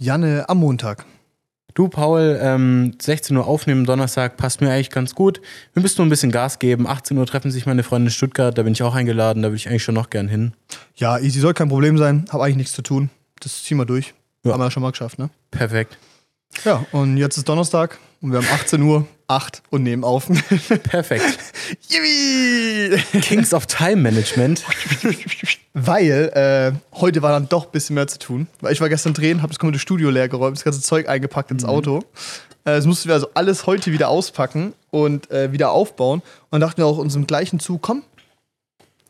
Janne am Montag. Du, Paul, ähm, 16 Uhr aufnehmen, Donnerstag, passt mir eigentlich ganz gut. Wir müssen nur ein bisschen Gas geben. 18 Uhr treffen sich meine Freunde in Stuttgart, da bin ich auch eingeladen, da würde ich eigentlich schon noch gern hin. Ja, easy soll kein Problem sein. Hab eigentlich nichts zu tun. Das ziehen wir durch. Ja. Haben wir ja schon mal geschafft, ne? Perfekt. Ja, und jetzt ist Donnerstag und wir haben 18 Uhr, 8 und nehmen auf. Perfekt. Yippie! Kings of Time Management. Weil äh, heute war dann doch ein bisschen mehr zu tun. Weil ich war gestern drehen, habe das komplette Studio leer geräumt, das ganze Zeug eingepackt ins Auto. Äh, Das mussten wir also alles heute wieder auspacken und äh, wieder aufbauen. Und dann dachten wir auch uns im gleichen Zug, komm,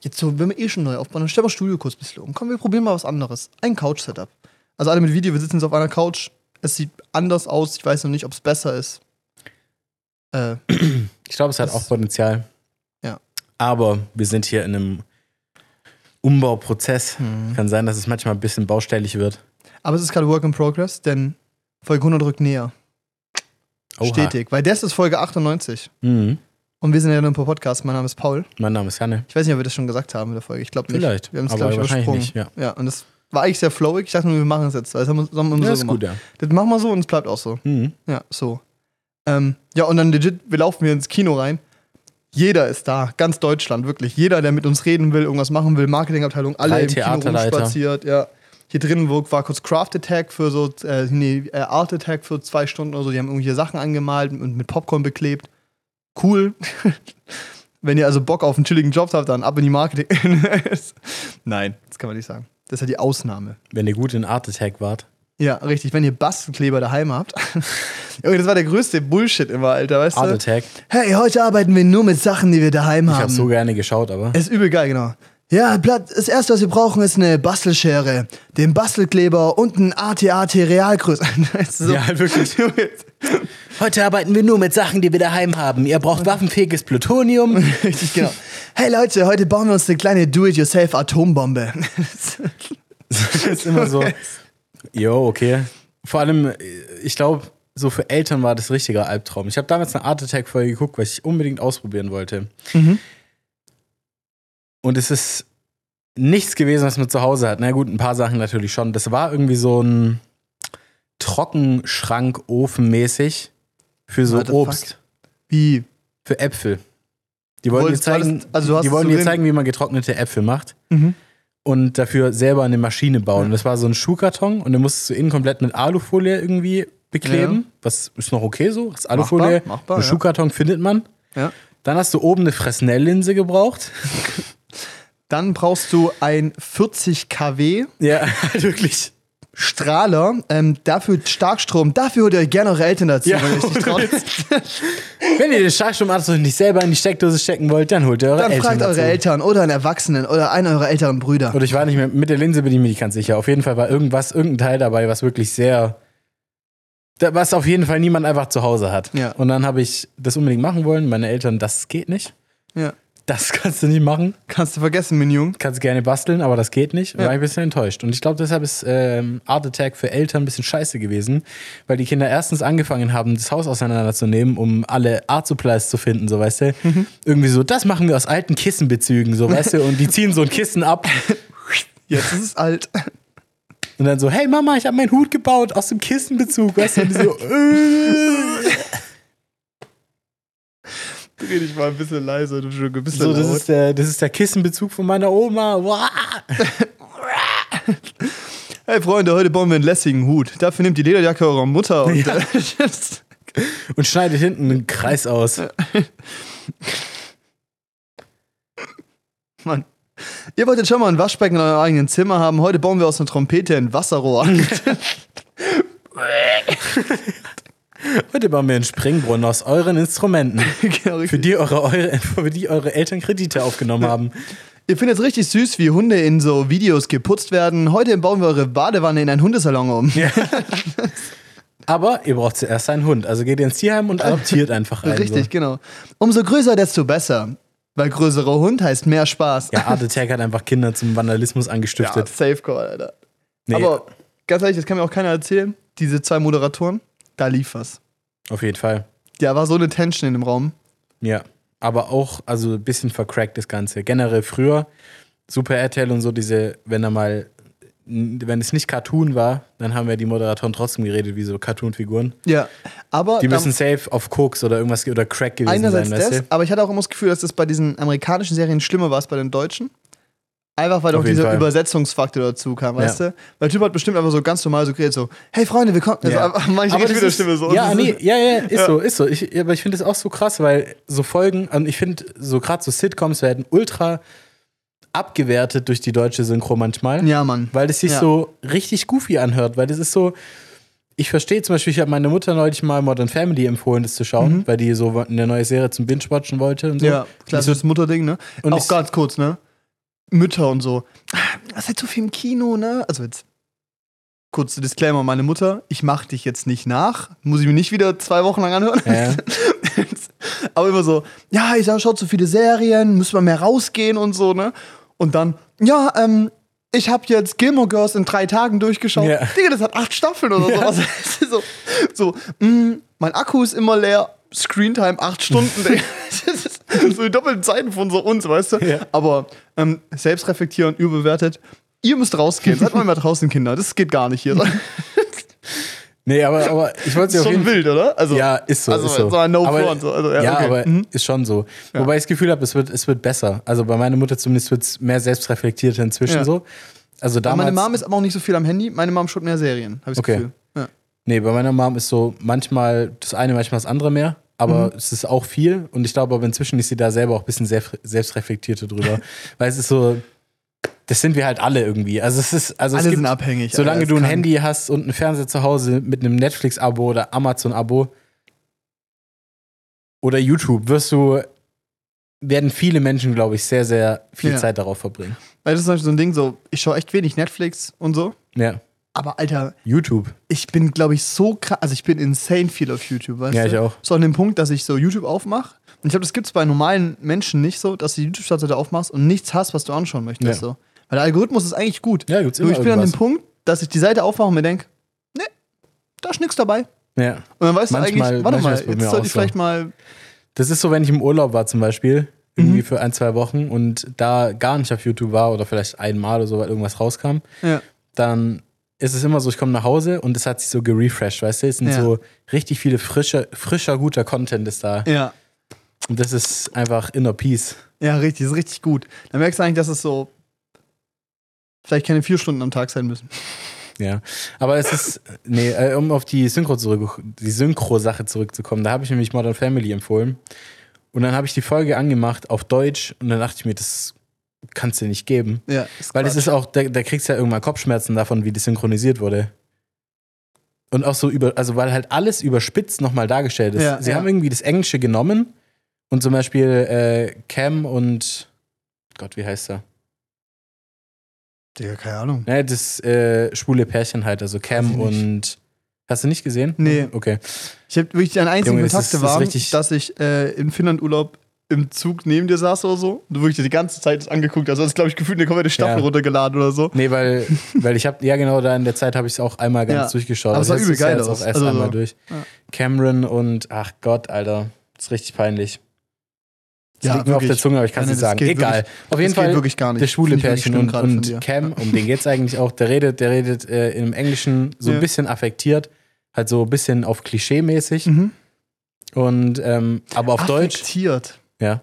jetzt so, wenn wir eh schon neu aufbauen, dann stellen wir Studio kurz ein bisschen um. Komm, wir probieren mal was anderes. Ein Couch-Setup. Also alle mit Video, wir sitzen jetzt auf einer Couch. Es sieht anders aus. Ich weiß noch nicht, ob es besser ist. Äh, Ich glaube, es hat auch Potenzial. Ja. Aber wir sind hier in einem Umbauprozess. Mhm. Kann sein, dass es manchmal ein bisschen baustellig wird. aber es ist gerade Work in Progress, denn Folge 100 rückt näher. Oha. Stetig. Weil das ist Folge 98. Mhm. Und wir sind ja nur ein paar Podcasts. Mein Name ist Paul. Mein Name ist Janne. Ich weiß nicht, ob wir das schon gesagt haben in der Folge. Ich glaube nicht. Vielleicht, Wir haben es, glaube ich, wahrscheinlich übersprungen. nicht, ja. und das war eigentlich sehr flowig. Ich dachte nur, wir machen es jetzt. Das haben wir, das haben wir Ja, so ist gemacht. gut, ja. Das machen wir so und es bleibt auch so. Mhm. Ja, so. Ähm, ja, und dann legit, wir laufen hier ins Kino rein. Jeder ist da, ganz Deutschland, wirklich. Jeder, der mit uns reden will, irgendwas machen will, Marketingabteilung, alle Drei im Kino rumspaziert, ja. Hier drin wo- war kurz Craft Attack für so, äh, nee, äh, Art Attack für zwei Stunden oder so. Die haben irgendwelche Sachen angemalt und mit Popcorn beklebt. Cool. Wenn ihr also Bock auf einen chilligen Job habt, dann ab in die Marketing. Nein, das kann man nicht sagen. Das ist ja die Ausnahme. Wenn ihr gut in Art Attack wart. Ja, richtig. Wenn ihr Bastelkleber daheim habt. Das war der größte Bullshit immer, Alter, weißt Art du? Attack. Hey, heute arbeiten wir nur mit Sachen, die wir daheim Ich haben. habe so gerne geschaut, aber. ist übel geil, genau. Ja, Blatt, das erste, was wir brauchen, ist eine Bastelschere, den Bastelkleber und ein AT-AT Realgröße. So. Ja, wirklich. Heute arbeiten wir nur mit Sachen, die wir daheim haben. Ihr braucht waffenfähiges Plutonium. Richtig, genau. Hey Leute, heute bauen wir uns eine kleine Do-it-yourself-Atombombe. Das ist immer so. Jo, okay. Vor allem, ich glaube, so für Eltern war das richtiger Albtraum. Ich habe damals eine Art Attack-Folge geguckt, weil ich unbedingt ausprobieren wollte. Mhm. Und es ist nichts gewesen, was man zu Hause hat. Na gut, ein paar Sachen natürlich schon. Das war irgendwie so ein Trockenschrank-Ofen mäßig für so What Obst, Wie? für Äpfel. Die wollten dir zeigen, also die wollten dir zeigen, wie man getrocknete Äpfel macht. Mhm. und dafür selber eine Maschine bauen. Und das war so ein Schuhkarton und den musstest du innen komplett mit Alufolie irgendwie bekleben. Ja. Was ist noch okay so? Das Alufolie, Machbar, machbar, ein ja. Schuhkarton findet man. Ja. Dann hast du oben eine Fresnel-Linse gebraucht. Dann brauchst du ein 40 kW Ja, wirklich. Strahler, ähm, dafür Starkstrom, dafür holt ihr euch gerne eure Eltern dazu, Ja, wenn ihr nicht traut. Wenn ihr den Starkstromabzug nicht selber in die Steckdose stecken wollt, dann holt ihr eure Dann Eltern fragt dazu. eure Eltern oder einen Erwachsenen oder einen eurer älteren Brüder. Oder ich war nicht mehr, mit der Linse bin ich mir nicht ganz sicher. Auf jeden Fall war irgendwas, irgendein Teil dabei, was wirklich sehr, was auf jeden Fall niemand einfach zu Hause hat. Ja. Und dann habe ich das unbedingt machen wollen. Meine Eltern, das geht nicht. Ja. Das kannst du nicht machen. Kannst du vergessen, mein Junge. Kannst gerne basteln, aber das geht nicht. Ja. war ich ein bisschen enttäuscht. Und ich glaube, deshalb ist ähm, Art Attack für Eltern ein bisschen scheiße gewesen, weil die Kinder erstens angefangen haben, das Haus auseinanderzunehmen, um alle Art Supplies zu finden, so weißt du. Mhm. Irgendwie so, das machen wir aus alten Kissenbezügen, so weißt du. Und die ziehen so ein Kissen ab Jetzt ist es alt. und dann so, hey Mama, ich habe meinen Hut gebaut aus dem Kissenbezug, weißt du. Und die so, äh. Dreh dich mal ein bisschen leiser, du schon ein bisschen so das, laut. ist der, das ist der Kissenbezug von meiner Oma. Hey Freunde, heute bauen wir einen lässigen Hut. Dafür nehmt die Lederjacke eurer Mutter und Ja. Und schneidet hinten einen Kreis aus. Mann. Ihr wolltet schon mal ein Waschbecken in eurem eigenen Zimmer haben. Heute bauen wir aus einer Trompete ein Wasserrohr. Heute bauen wir einen Springbrunnen aus euren Instrumenten. genau. Für die eure, eure, für die eure Eltern Kredite aufgenommen haben. Ihr findet es richtig süß, wie Hunde in so Videos geputzt werden. Heute bauen wir eure Badewanne in einen Hundesalon um. Aber ihr braucht zuerst einen Hund. Also geht ihr ins Tierheim und adoptiert einfach einen. Richtig, So. genau. Umso größer, desto besser. Weil größerer Hund heißt mehr Spaß. Ja, Art Attack hat einfach Kinder zum Vandalismus Ja, angestiftet. safe call, Alter. Nee, Aber ganz ehrlich, das kann mir auch keiner erzählen. Diese zwei Moderatoren, da lief was. auf jeden Fall. Ja, war so eine Tension in dem Raum. Ja. Aber auch, also ein bisschen vercrackt das Ganze. Generell früher, Super RTL und so, diese, wenn da mal wenn es nicht Cartoon war, dann haben ja die Moderatoren trotzdem geredet wie so Cartoon-Figuren. Ja. Aber Die müssen safe auf Koks oder irgendwas ge- oder Crack gewesen einerseits sein, weißt das, du? aber ich hatte auch immer das Gefühl, dass das bei diesen amerikanischen Serien schlimmer war als bei den deutschen. Einfach weil Auf auch dieser Fall. Übersetzungsfaktor dazu kam, weißt Ja. du? Weil der Typ hat bestimmt einfach so ganz normal so geredet, so, hey Freunde, willkommen. Also Ja. manche Aber das mit der ist- Stimme so. Ja, das nee, ist- ja, ja, ist Ja. so, ist so. Ich, aber ich finde es auch so krass, weil so Folgen, und ich finde so gerade so Sitcoms werden ultra abgewertet durch die deutsche Synchro manchmal. Ja, Mann. Weil es sich Ja. so richtig goofy anhört, weil das ist so. Ich verstehe zum Beispiel, ich habe meine Mutter neulich mal Modern Family empfohlen, das zu schauen, weil die so eine neue Serie zum Binge-Watchen wollte und so. Mhm. Ja, klassisches Mutterding, ne? Und auch ich- ganz kurz, ne? Mütter und so. Das ist halt so viel im Kino, ne? Also jetzt. Kurze Disclaimer, meine Mutter, ich mach dich jetzt nicht nach. Muss ich mir nicht wieder zwei Wochen lang anhören. Ja. Aber immer so, ja, ich sag, schaut so viele Serien, müssen wir mehr rausgehen und so, ne? Und dann, ja, ähm, ich habe jetzt Gilmore Girls in drei Tagen durchgeschaut. Ja. Digga, das hat acht Staffeln oder Ja. sowas. So, so mm, mein Akku ist immer leer, Screentime acht Stunden. Das ist so die doppelten Zeiten von so uns, weißt du? Ja. Aber ähm, selbstreflektieren, überbewertet. Ihr müsst rausgehen. Seid mal mehr draußen, Kinder. Das geht gar nicht hier. Nee, aber, aber ich wollte ist auf jeden schon wild, oder? Also, Ja, ist so. Also, ist so. so ein No aber, Front. So. Also, ja, ja, okay. aber Mhm. ist schon so. Wobei ich das Gefühl habe, es wird, es wird besser. Also bei meiner Mutter zumindest wird es mehr selbstreflektierter inzwischen Ja. so. Also Aber damals. meine Mom ist aber auch nicht so viel am Handy. Meine Mom schaut mehr Serien, habe ich das Okay. Gefühl. Nee, bei meiner Mom ist so manchmal das eine, manchmal das andere mehr. Aber Mhm. es ist auch viel. Und ich glaube aber inzwischen ist sie da selber auch ein bisschen selbst, selbstreflektierter drüber. Weil es ist so, das sind wir halt alle irgendwie. Also es ist, also es Alle gibt, sind abhängig. solange du ein es Handy hast und einen Fernseher zu Hause mit einem Netflix-Abo oder Amazon-Abo oder YouTube, wirst du, werden viele Menschen, glaube ich, sehr, sehr viel Ja. Zeit darauf verbringen. Weil das ist zum Beispiel so ein Ding, so, ich schaue echt wenig Netflix und so. Ja. Aber Alter, YouTube. ich bin, glaube ich, so krass. Also ich bin insane viel auf YouTube, weißt Ja, du? ich auch. So an dem Punkt, dass ich so YouTube aufmache. Und ich glaube, das gibt es bei normalen Menschen nicht so, dass du die YouTube-Startseite aufmachst und nichts hast, was du anschauen möchtest. Ja. So. Weil der Algorithmus ist eigentlich gut. Ja, gibt's Nur immer ich bin an dem. Punkt, dass ich die Seite aufmache und mir denke, nee, da ist nichts dabei. Ja. Und dann weißt Manchmal- du eigentlich, warte mal, jetzt sollte ich so. vielleicht mal. Das ist so, wenn ich im Urlaub war zum Beispiel, irgendwie für ein, zwei Wochen und da gar nicht auf YouTube war oder vielleicht einmal oder so, weil irgendwas rauskam, Ja. dann ist es immer so, ich komme nach Hause und es hat sich so gerefreshed, weißt du? Es sind Ja. so richtig viele frischer, frischer, guter Content ist da. Ja. Und das ist einfach inner Peace. Ja, richtig, ist richtig gut. Dann merkst du eigentlich, dass es so vielleicht keine vier Stunden am Tag sein müssen. Ja. Aber es ist, nee, äh, um auf die Synchro zurück, die Synchro-Sache zurückzukommen, da habe ich nämlich Modern Family empfohlen. Und dann habe ich die Folge angemacht auf Deutsch und dann dachte ich mir, das kannst du nicht geben. Ja, Weil das ist auch, da, da kriegst du ja irgendwann Kopfschmerzen davon, wie das synchronisiert wurde. Und auch so über, also weil halt alles überspitzt nochmal dargestellt ist. Ja, Sie ja. haben irgendwie das Englische genommen und zum Beispiel äh, Cam und Gott, wie heißt er? Digga, keine Ahnung. Ne, das äh, schwule Pärchen halt, also Cam und. Hast du nicht gesehen? Nee. Okay. Ich habe wirklich deine einzigen Junge, das ist- das ist waren, richtig- dass ich äh, in Finnland Urlaub im Zug neben dir saß oder so. Und du wirklich die ganze Zeit das angeguckt hast. Also, glaube ich, gefühlt eine komplette Staffel Ja. runtergeladen oder so. Nee, weil, weil ich habe, ja genau, da in der Zeit habe ich es auch einmal ganz Ja. durchgeschaut. Aber es sah übel ist ja geil jetzt aus. auch erst Also einmal durch. Ja. Cameron und, ach Gott, Alter. Das ist richtig peinlich. Das Ja, liegt mir auf der Zunge, aber ich kann es nicht das sagen. geht Egal. wirklich- auf jeden das geht Fall wirklich gar nicht. der schwule Pärchen und, und Cam, um den geht's eigentlich auch, der redet, der redet äh, im Englischen so ein bisschen affektiert, halt so ein bisschen auf Klischee-mäßig. Mhm. Und ähm, aber auf Deutsch, Affektiert. Ja,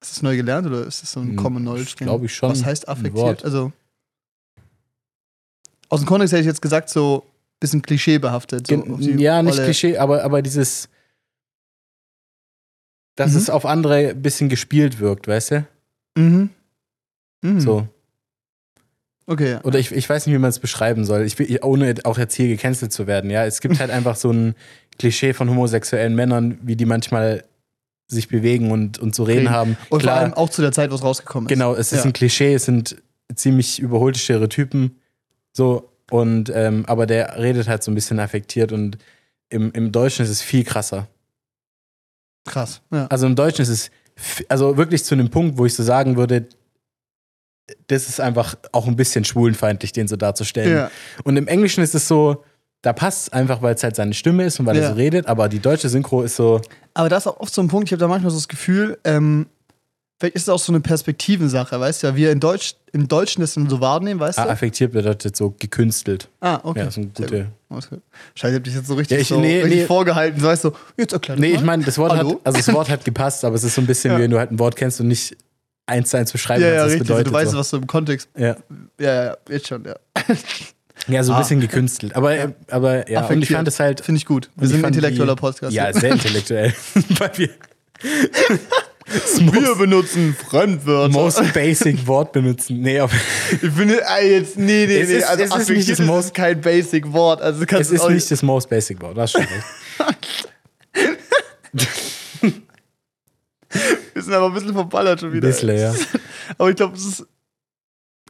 Ist das neu gelernt oder ist das so ein Hm, Common Knowledge? Glaube ich schon. Was heißt affektiert? Also aus dem Kontext hätte ich jetzt gesagt, so ein bisschen klischeebehaftet. So ja, nicht Rolle. Klischee, aber, aber dieses, dass Mhm. es auf andere ein bisschen gespielt wirkt, weißt du? Mhm. Mhm. So. Okay, ja. Oder ich, ich weiß nicht, wie man es beschreiben soll. Ich will, ohne auch jetzt hier gecancelt zu werden, ja. Es gibt halt einfach so ein Klischee von homosexuellen Männern, wie die manchmal sich bewegen und, und zu reden Reden. haben. Und Klar, vor allem auch zu der Zeit, wo es rausgekommen ist. Genau, es ist Ja. ein Klischee, es sind ziemlich überholte Stereotypen. So, und ähm, aber der redet halt so ein bisschen affektiert und im, im Deutschen ist es viel krasser. Krass. Ja. Also im Deutschen ist es also wirklich zu einem Punkt, wo ich so sagen würde, das ist einfach auch ein bisschen schwulenfeindlich, den so darzustellen. ja. Und im Englischen ist es so, da passt es einfach, weil es halt seine Stimme ist und weil Ja. er so redet, aber die deutsche Synchro ist so, Aber das ist auch oft so ein Punkt, ich habe da manchmal so das Gefühl, ähm, Vielleicht ist es auch so eine Perspektivensache, weißt du? Ja, wir in Deutsch, im Deutschen das dann so wahrnehmen, weißt Ah, du? affektiert bedeutet so gekünstelt. Ah, okay. Ja, das ist Sehr gute. Scheiße, ich hab dich jetzt so richtig, Ja, ich- so, nee, richtig nee. vorgehalten. So, weißt du, jetzt erklär das Nee, mal. ich meine, das Wort Hallo? hat, also das Wort hat gepasst, aber es ist so ein bisschen Ja. wie wenn du halt ein Wort kennst und nicht eins zu eins beschreiben Ja, kannst, ja, was richtig. so, bedeutet. du weißt, so. was du im Kontext. ja. Ja, ja, ja, jetzt schon, ja. ja, so ein Ah. bisschen gekünstelt. Aber, aber ja, und ich fand es halt. Finde ich gut. Wir sind ein intellektueller die, Podcast. Ja, sehr intellektuell. Weil wir wir benutzen Fremdwörter. most basic Wort benutzen. Nee, aber Ich finde, jetzt, nee, nee, Es nee. ist- also es ist nicht das most- kein Basic Wort. Also kannst es ist nicht das most basic Wort. Das stimmt. Wir sind aber ein bisschen verballert schon wieder. bisschen, ja. Aber ich glaube, es ist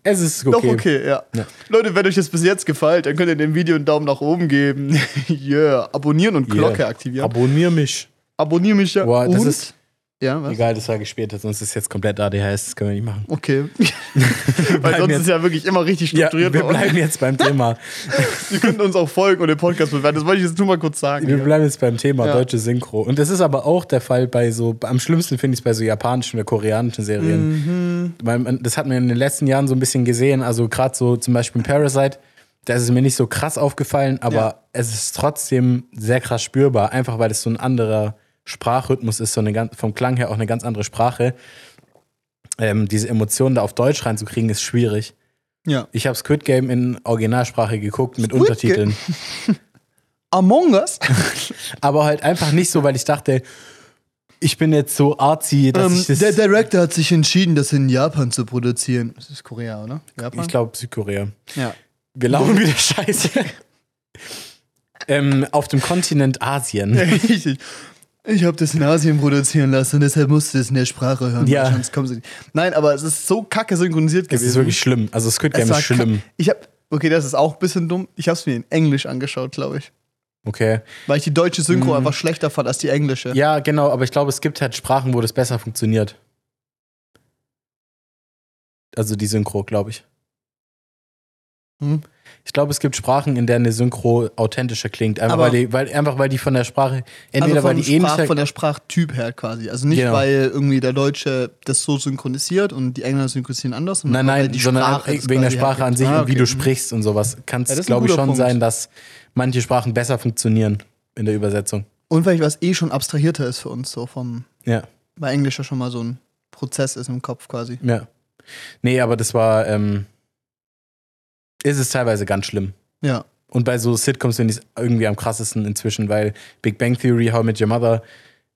Es ist doch okay. okay, ja. Ja. Leute, wenn euch das bis jetzt gefällt, dann könnt ihr dem Video einen Daumen nach oben geben. yeah. Abonnieren und Glocke Yeah. aktivieren. Abonnier mich. Abonnier mich ja. Boah, das und? ist- Ja, was? Egal, das war gespielt, sonst ist jetzt komplett ADHS, das können wir nicht machen. Okay. Weil sonst jetzt- ist ja wirklich immer richtig Ja, strukturiert. wir bei uns. bleiben jetzt beim Thema. Ihr könnt uns auch folgen und den Podcast bewerten. Das wollte ich jetzt nur mal kurz sagen. Wir ja. bleiben jetzt beim Thema Ja. deutsche Synchro. Und das ist aber auch der Fall bei so, am schlimmsten finde ich es bei so japanischen oder koreanischen Serien. Mhm. Weil man, das hat man in den letzten Jahren so ein bisschen gesehen. Also gerade so zum Beispiel in Parasite, da ist es mir nicht so krass aufgefallen, aber Ja. es ist trotzdem sehr krass spürbar, einfach weil es so ein anderer Sprachrhythmus ist, so eine ganz, vom Klang her auch eine ganz andere Sprache. Ähm, diese Emotionen da auf Deutsch reinzukriegen, ist schwierig. Ja. Ich habe Squid Game in Originalsprache geguckt mit Squid Untertiteln. Among Us? aber halt einfach nicht so, weil ich dachte, ich bin jetzt so artsy, dass Ähm, ich das. der Director hat sich entschieden, das in Japan zu produzieren. Das ist Korea, oder? Japan? ich glaube Südkorea. Ja. Wir laufen wieder Scheiße. ähm, auf dem Kontinent Asien. Richtig. Ich habe das in Asien produzieren lassen, deshalb musste es in der Sprache hören. Ja. weil Sonst kommen sie nicht. Nein, aber es ist so kacke synchronisiert Das gewesen. ist wirklich schlimm. Also Squid Es Game war ist schlimm. Ich habe, okay, das ist auch ein bisschen dumm. Ich habe es mir in Englisch angeschaut, glaube ich. Okay. Weil ich die deutsche Synchro einfach schlechter fand als die englische. Mhm. Ja, genau, aber ich glaube, es gibt halt Sprachen, wo das besser funktioniert. Also die Synchro, glaube ich. Hm. Ich glaube, es gibt Sprachen, in denen eine Synchro authentischer klingt. Einfach, Aber- weil die, weil, einfach weil die von der Sprache, entweder also weil die Sprach, ähnlicher. von der Sprachtyp her quasi. Also nicht, Genau. weil irgendwie der Deutsche das so synchronisiert und die Engländer synchronisieren anders. sondern Nein, nein, die sondern wegen der Sprache an hergibt. sich Ah, und wie okay. du sprichst und sowas. Kann Ja, es, ein glaube ich, schon Punkt. sein, dass manche Sprachen besser funktionieren in der Übersetzung. Und weil ich was eh schon abstrahierter ist für uns, so vom, Ja, weil Englisch ja schon mal so ein Prozess ist im Kopf quasi. ja. Nee, aber das war, ähm, ist es teilweise ganz schlimm. Ja. Und bei so Sitcoms finde ich es irgendwie am krassesten inzwischen, weil Big Bang Theory, How I Met Your Mother,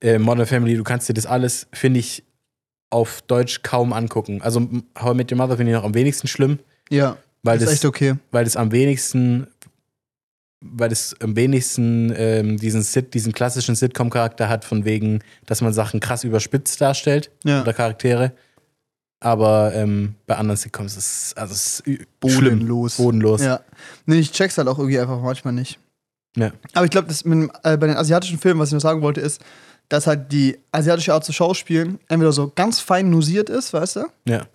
äh, Modern Family, du kannst dir das alles, finde ich, auf Deutsch kaum angucken. Also How I Met Your Mother finde ich noch am wenigsten schlimm, Ja. weil das ist das, echt okay. weil das am wenigsten, weil es am wenigsten ähm, diesen, Sit, diesen klassischen Sitcom-Charakter hat, von wegen, dass man Sachen krass überspitzt darstellt Ja. oder Charaktere. Aber ähm, bei anderen Sitcoms ist es, also es ist ü- schlimm. Bodenlos. Bodenlos. Ja. Nee, ich check's halt auch irgendwie einfach manchmal nicht. Ja. Aber ich glaube, äh, bei den asiatischen Filmen, was ich noch sagen wollte, ist, dass halt die asiatische Art zu schauspielen entweder so ganz fein nusiert ist, weißt du? Ja.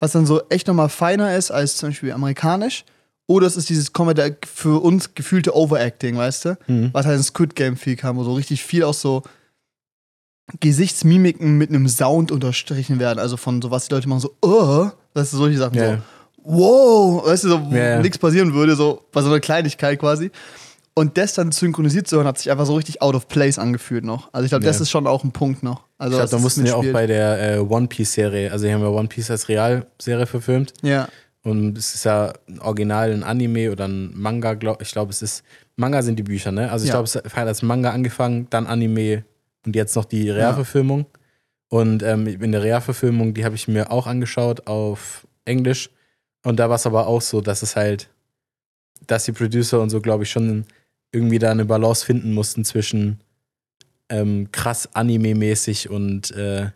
Was dann so echt nochmal feiner ist als zum Beispiel amerikanisch. Oder es ist dieses Comedy für uns gefühlte Overacting, weißt du? Mhm. Was halt in Squid Game viel kam, wo so richtig viel aus so Gesichtsmimiken mit einem Sound unterstrichen werden. Also von so, was die Leute machen, so, oh, weißt du, solche Sachen. Ja. So, wow, weißt du, so, wo ja. nichts passieren würde, so bei so einer Kleinigkeit quasi. Und das dann synchronisiert zu hören, hat sich einfach so richtig out of place angefühlt noch. Also ich glaube, das Ja. ist schon auch ein Punkt noch. Also Ich glaube, was da das mussten wir auch bei der äh, One Piece-Serie, also die haben ja One Piece als Realserie verfilmt. Ja, Und es ist ja ein Original ein Anime oder ein Manga, glaub, ich glaube, es ist. Manga sind die Bücher, ne? Also ich Ja. glaube, es hat als Manga angefangen, dann Anime und jetzt noch die Realverfilmung. Und ähm, in der Realverfilmung, die habe ich mir auch angeschaut auf Englisch. Und da war es aber auch so, dass es halt, dass die Producer und so, glaube ich, schon irgendwie da eine Balance finden mussten zwischen ähm, krass Anime-mäßig und äh,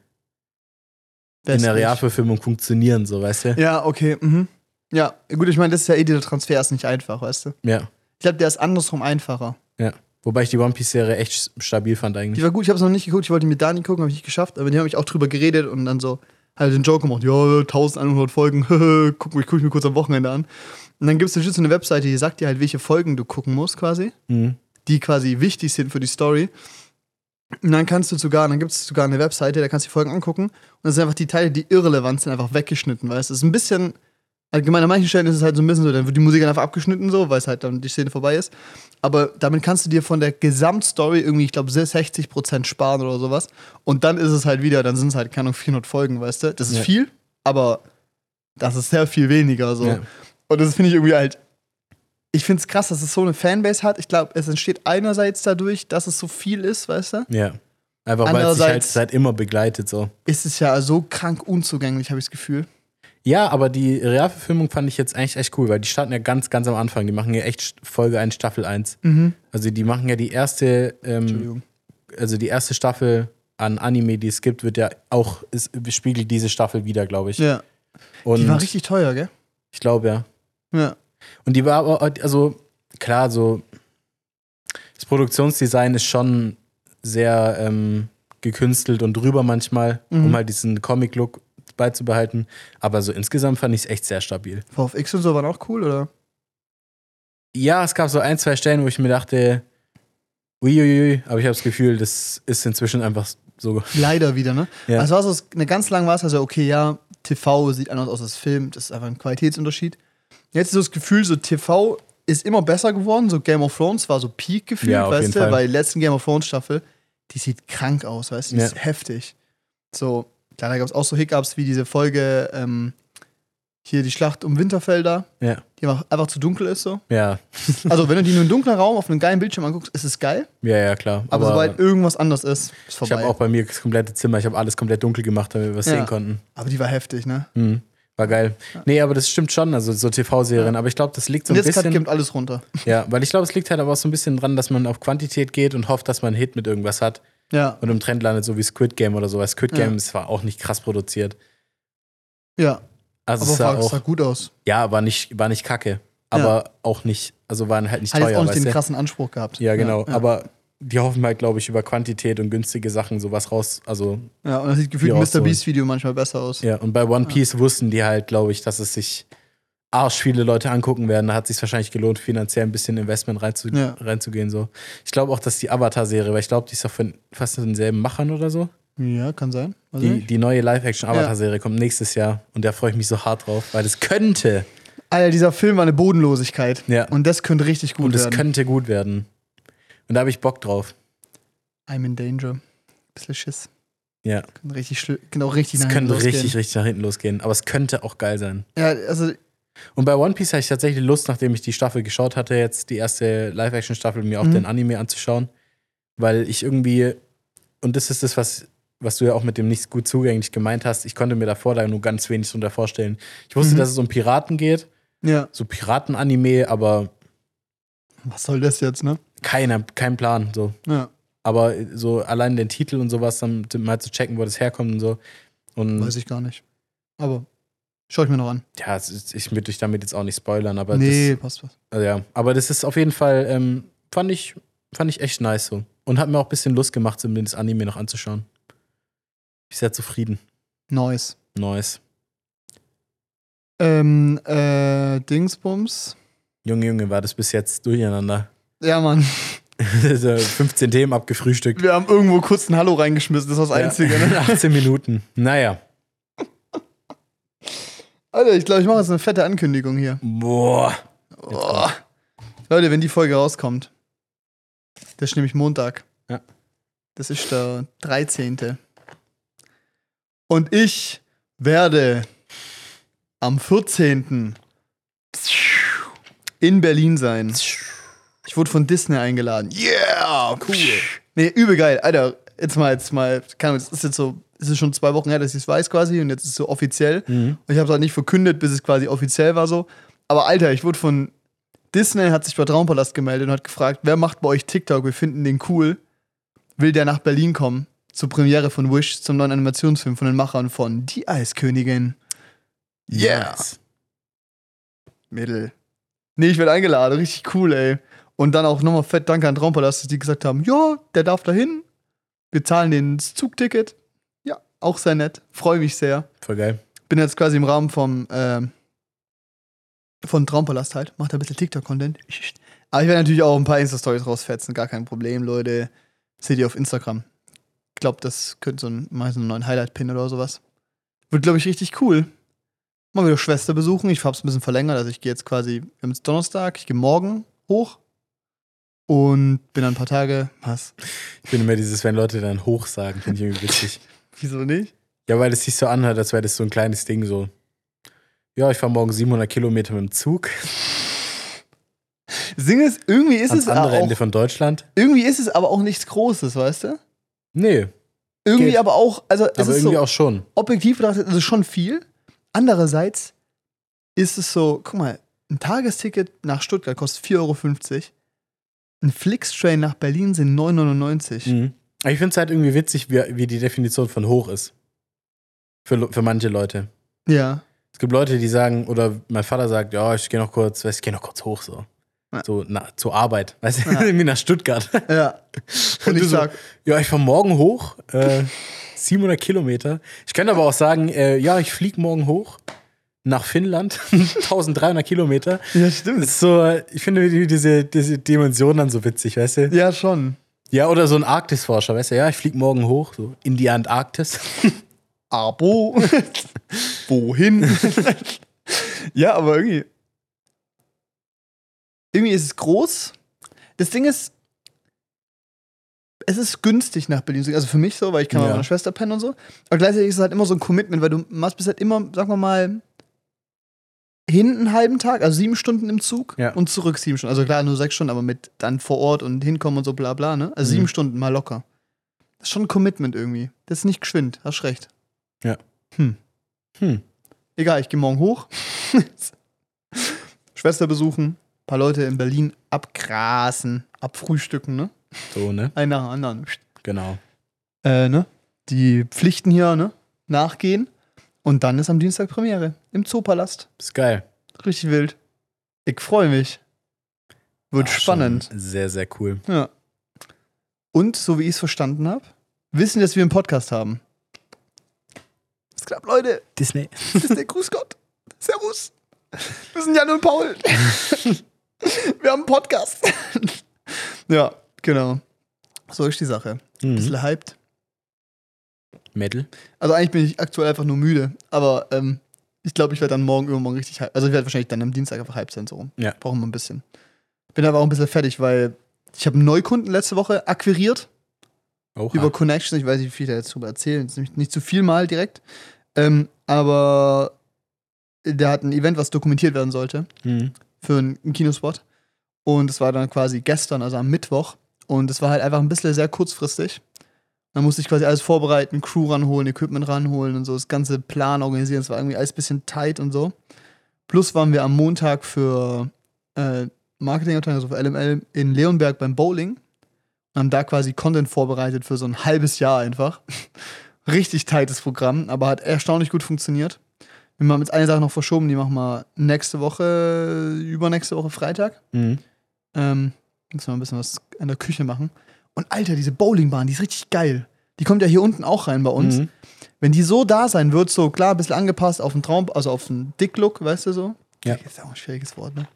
in der. Realverfilmung funktionieren, so, weißt du? Ja, okay. Mhm. Ja, gut, ich meine, das ist ja eh, der Transfer ist nicht einfach, weißt du. Ja. Ich glaube, der ist andersrum einfacher. Ja. Wobei ich die One Piece-Serie echt stabil fand Die eigentlich. war gut, ich habe es noch nicht geguckt, ich wollte mit Dani gucken, habe ich nicht geschafft, aber die haben mich auch drüber geredet und dann so halt den Joke gemacht, ja, 1100 Folgen, guck, mich, guck ich mir kurz am Wochenende an. Und dann gibt es so eine Webseite, die sagt dir halt, welche Folgen du gucken musst quasi, Mhm. die quasi wichtig sind für die Story. Und dann kannst du sogar, dann gibt es sogar eine Webseite, da kannst du die Folgen angucken. Und das sind einfach die Teile, die irrelevant sind, einfach weggeschnitten, weißt du? Es ist ein bisschen, allgemein an manchen Stellen ist es halt so ein bisschen so, dann wird die Musik einfach abgeschnitten, so, weil es halt dann die Szene vorbei ist. Aber damit kannst du dir von der Gesamtstory irgendwie, ich glaube, 60% sparen oder sowas. Und dann ist es halt wieder, dann sind es halt, keine Ahnung, 400 Folgen, weißt du? Das ist Ja. viel, aber das ist sehr viel weniger, so. Ja. Und das finde ich irgendwie halt. Ich finde es krass, dass es so eine Fanbase hat. Ich glaube, es entsteht einerseits dadurch, dass es so viel ist, weißt du? Ja. Einfach weil es sich halt seit immer begleitet so. Ist es ja so krank unzugänglich, habe ich das Gefühl. Ja, aber die Realverfilmung fand ich jetzt eigentlich echt cool, weil die starten ja ganz, ganz am Anfang. Die machen ja echt Folge 1, Staffel 1. Also die machen ja die erste, ähm, also die erste Staffel an Anime, die es gibt, wird ja auch, es spiegelt diese Staffel wieder, glaube ich. Ja. Und Die war richtig teuer, gell? ich glaube ja. Ja. Und die war aber, also klar, so das Produktionsdesign ist schon sehr ähm, gekünstelt und drüber manchmal, Mhm. um halt diesen Comic-Look beizubehalten. Aber so insgesamt fand ich es echt sehr stabil. VFX und so waren auch cool, oder? Ja, es gab so ein, zwei Stellen, wo ich mir dachte, uiuiui, aber ich habe das Gefühl, das ist inzwischen einfach so. Leider wieder, ne? Ja. Also war so, eine ganz lang war es also, okay, ja, TV sieht anders aus als Film, das ist einfach ein Qualitätsunterschied. Jetzt ist so das Gefühl, so TV ist immer besser geworden, so Game of Thrones war so Peak gefühlt, Ja, weißt du, Fall. weil die letzten Game of Thrones Staffel, die sieht krank aus, weißt du, die Ja. ist heftig. So, klar, da gab es auch so Hiccups wie diese Folge, ähm, hier die Schlacht um Winterfell da, Ja, die einfach, zu dunkel ist so. ja, Also, wenn du die nur im dunklen Raum auf einem geilen Bildschirm anguckst, ist es geil, ja, ja klar. aber, sobald irgendwas anders ist, ist ich vorbei. habe auch bei mir das komplette Zimmer, ich habe alles komplett dunkel gemacht, damit wir was Ja. sehen konnten. aber die war heftig, ne? Mhm. War geil. Nee, aber das stimmt schon, also so TV-Serien. Aber ich glaube, das liegt so Und ein jetzt grad bisschen. kommt alles runter. Ja, weil ich glaube, es liegt halt aber auch so ein bisschen dran, dass man auf Quantität geht und hofft, dass man einen Hit mit irgendwas hat Ja, und im Trend landet, so wie Squid Game oder sowas. Squid Ja. Game ist zwar auch nicht krass produziert. ja. Also Aber es sah auch, sah gut aus. ja, war nicht, war nicht kacke. Aber auch nicht, also waren halt nicht Hat teuer, auch nicht den du? krassen Anspruch gehabt. Ja, genau. Ja, Aber die hoffen halt, glaube ich, über Quantität und günstige Sachen sowas raus. Also, ja und das sieht gefühlt ein Mr. rauszuholen. Beast-Video manchmal besser aus. ja. Und bei One Piece wussten die halt, glaube ich, dass es sich arsch viele Leute angucken werden. Da hat es sich wahrscheinlich gelohnt, finanziell ein bisschen Investment reinzu Ja. reinzugehen. So. Ich glaube auch, dass die Avatar-Serie, weil ich glaube, die ist doch von fast denselben Machern oder so. Ja, kann sein. Weiß Die, die neue Live-Action-Avatar-Serie kommt nächstes Jahr und da freue ich mich so hart drauf, weil das könnte Alter, dieser Film war eine Bodenlosigkeit. Ja. Und das könnte richtig gut und es werden. könnte gut werden. Und da habe ich Bock drauf. I'm in danger. Bisschen Schiss. Ja. Könnte richtig, könnte auch richtig Es nach hinten könnte losgehen. richtig, richtig nach hinten losgehen. Aber es könnte auch geil sein. Ja, also, Und bei One Piece hatte ich tatsächlich Lust, nachdem ich die Staffel geschaut hatte, jetzt die erste Live-Action-Staffel, mir auch Mhm. den Anime anzuschauen. Weil ich irgendwie, und das ist das, was, was du ja auch mit dem nicht gut zugänglich gemeint hast, ich konnte mir davor da nur ganz wenig drunter vorstellen. Ich wusste, Mhm. dass es um Piraten geht, ja. so Piraten-Anime, aber Was soll das jetzt, ne? keiner, kein Plan. So. Ja. Aber so allein den Titel und sowas, dann mal zu checken, wo das herkommt und so. Und Weiß ich gar nicht. Aber schau ich mir noch an. ja, ich würde dich damit jetzt auch nicht spoilern, aber nee, passt was. das, also ja, aber das ist auf jeden Fall, ähm, fand ich, fand ich echt nice so. Und hat mir auch ein bisschen Lust gemacht, das Anime noch anzuschauen. Ich bin sehr zufrieden. Nice. Nice. Ähm, äh, Dingsbums. Junge, Junge, war das bis jetzt durcheinander. Ja, Mann. So 15 Themen abgefrühstückt. Wir haben irgendwo kurz ein Hallo reingeschmissen. Das ist das Einzige, Ja. ne? 18 Minuten. Naja. Alter, ich glaube, ich mache jetzt eine fette Ankündigung hier. Boah. Oh. Leute, wenn die Folge rauskommt, das ist nämlich Montag. Ja. Das ist der 13. Und ich werde am 14. in Berlin sein. Ich wurde von Disney eingeladen. Yeah! Cool. Nee, übel geil. Alter, jetzt mal, jetzt mal, Ahnung, es ist jetzt so, es ist schon zwei Wochen her, dass ich es weiß quasi und jetzt ist es so offiziell. Mhm. Und ich habe es halt nicht verkündet, bis es quasi offiziell war so. Aber Alter, ich wurde von Disney, hat sich bei Traumpalast gemeldet und hat gefragt, wer macht bei euch TikTok? Wir finden den cool. Will der nach Berlin kommen? Zur Premiere von Wish, zum neuen Animationsfilm von den Machern von Die Eiskönigin. Yeah. Nice. Mittel. Nee, ich werde eingeladen, richtig cool, ey. Und dann auch nochmal fett Danke an Traumpalast, dass die gesagt haben, ja, der darf dahin. Wir zahlen den Zugticket. Ja, auch sehr nett. Freue mich sehr. Voll geil. bin jetzt quasi im Rahmen vom ähm, von Traumpalast halt, macht ein bisschen TikTok-Content. Aber ich werde natürlich auch ein paar Insta-Stories rausfetzen, gar kein Problem, Leute. Seht ihr auf Instagram. glaube, das könnte so ein, mal so einen neuen Highlight-Pin oder sowas. Wird, glaube ich, richtig cool. Mal wieder Schwester besuchen. Ich habe es ein bisschen verlängert. Also ich gehe jetzt quasi, wir haben jetzt Donnerstag, ich gehe morgen hoch und bin dann ein paar Tage. Was? Ich finde immer dieses, wenn Leute dann hoch sagen, finde ich irgendwie witzig. Wieso nicht? Ja, weil es sich so anhört, als wäre das so ein kleines Ding so. Ja, ich fahre morgen 700 Kilometer mit dem Zug Das Ding ist, irgendwie ist ans es andere aber auch, Ende von Deutschland. irgendwie ist es aber auch nichts Großes, weißt du? Nee, Irgendwie Geht. aber auch, also es aber ist irgendwie so auch schon. objektiv betrachtet, ist es schon viel. Andererseits ist es so, guck mal, ein Tagesticket nach Stuttgart kostet 4,50 Euro. Ein Flixtrain nach Berlin sind 9,99. Mhm. Ich finde es halt irgendwie witzig, wie, wie die Definition von hoch ist. Für, für manche Leute. Ja. Es gibt Leute, die sagen, oder mein Vater sagt, ja, ich gehe noch kurz, weißt, ich gehe noch kurz hoch so. Ja. So na, zur Arbeit, weißt du, Ja. irgendwie nach Stuttgart. Ja. Und Und ich so, sag, ja, ich fahre morgen hoch, äh, 700 Kilometer. Ich könnte aber auch sagen, äh, ja, ich fliege morgen hoch nach Finnland, 1300 Kilometer. ja, stimmt. ist so, ich finde die- diese, diese Dimension dann so witzig, weißt du? Ja, schon. Ja, oder so ein Arktisforscher, weißt du, ja, ich fliege morgen hoch, so in die Antarktis. Abo. Wohin? ja, aber irgendwie. Irgendwie ist es groß. Das Ding ist, es ist günstig nach Berlin. zu gehen. Also für mich so, weil ich kann Ja. meiner Schwester pennen und so. Aber gleichzeitig ist es halt immer so ein Commitment, weil du machst bis halt immer, sagen wir mal, hin einen halben Tag, also sieben Stunden im Zug Ja. und zurück sieben Stunden. Also klar, nur sechs Stunden, aber mit dann vor Ort und hinkommen und so bla bla, ne? Also Mhm. sieben Stunden mal locker. Das ist schon ein Commitment irgendwie. Das ist nicht geschwind, hast recht. Hm. Egal, ich gehe morgen hoch. Schwester besuchen, paar Leute in Berlin abgrasen, abfrühstücken, ne? So, ne? Ein nach dem anderen. Genau. Äh, ne? Die Pflichten hier, ne? Nachgehen. Und dann ist am Dienstag Premiere im Zoopalast. Ist geil. Richtig wild. Ich freue mich. Wird War spannend. schon Sehr, sehr cool. Ja. Und, so wie ich es verstanden habe, wissen, dass wir einen Podcast haben. Was klappt, Leute? Disney. Der Gruß Gott. Servus. Wir sind Jan und Paul. Wir haben einen Podcast. Ja, genau. So ist die Sache. Mhm. Bisschen hyped. Metal. Also eigentlich bin ich aktuell einfach nur müde. Aber ähm, ich glaube, ich werde dann morgen übermorgen richtig hyped. Also ich werde wahrscheinlich dann am Dienstag einfach hyped sein, so rum. Ja. Brauchen wir ein bisschen. Bin aber auch ein bisschen fertig, weil ich habe einen Neukunden letzte Woche akquiriert. Oha. über Connections. Ich weiß nicht, wie viel ich da jetzt drüber erzählen. Ist nicht, nicht zu viel mal direkt. Ähm, aber der hat ein Event, was dokumentiert werden sollte Mhm. für einen Kinospot. Und es war dann quasi gestern, also am Mittwoch. Und es war halt einfach ein bisschen sehr kurzfristig. Dann musste ich quasi alles vorbereiten, Crew ranholen, Equipment ranholen und so, das ganze Plan organisieren. Es war irgendwie alles ein bisschen tight und so. Plus waren wir am Montag für äh, Marketingabteilung, also für LML, in Leonberg beim Bowling. Und haben da quasi Content vorbereitet für so ein halbes Jahr einfach. Richtig tightes Programm, aber hat erstaunlich gut funktioniert. Wir haben jetzt eine Sache noch verschoben, die machen wir nächste Woche, übernächste Woche Freitag. Mhm. Ähm, müssen wir ein bisschen was in der Küche machen. Und Alter, diese Bowlingbahn, die ist richtig geil. Die kommt ja hier unten auch rein bei uns. Mhm. Wenn die so da sein wird, so klar, ein bisschen angepasst auf den Traum, also auf den Dick-Look, weißt du so? Ja. Das ist auch ein schwieriges Wort, ne?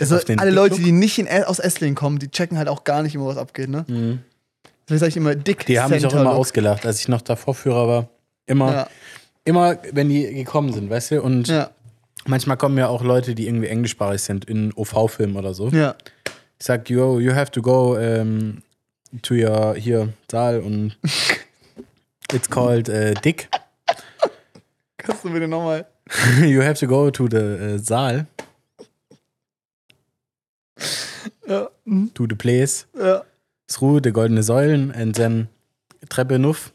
Also alle Leute, die nicht in, aus Esslingen kommen, die checken halt auch gar nicht immer, was abgeht, ne? Mhm. Deswegen sage ich immer Dick Die haben mich auch immer ausgelacht, als ich noch da Vorführer war. Immer, Ja, immer, wenn die gekommen sind, weißt du? Und ja, manchmal kommen ja auch Leute, die irgendwie englischsprachig sind, in OV-Filmen oder so. ja. Ich sag, yo, you have to go ähm, to your, hier, Saal und it's called äh, Dick. Kannst du bitte nochmal? you have to go to the äh, Saal, Ja, mhm. to the place. ja. through the goldene Säulen and then Treppe nuff,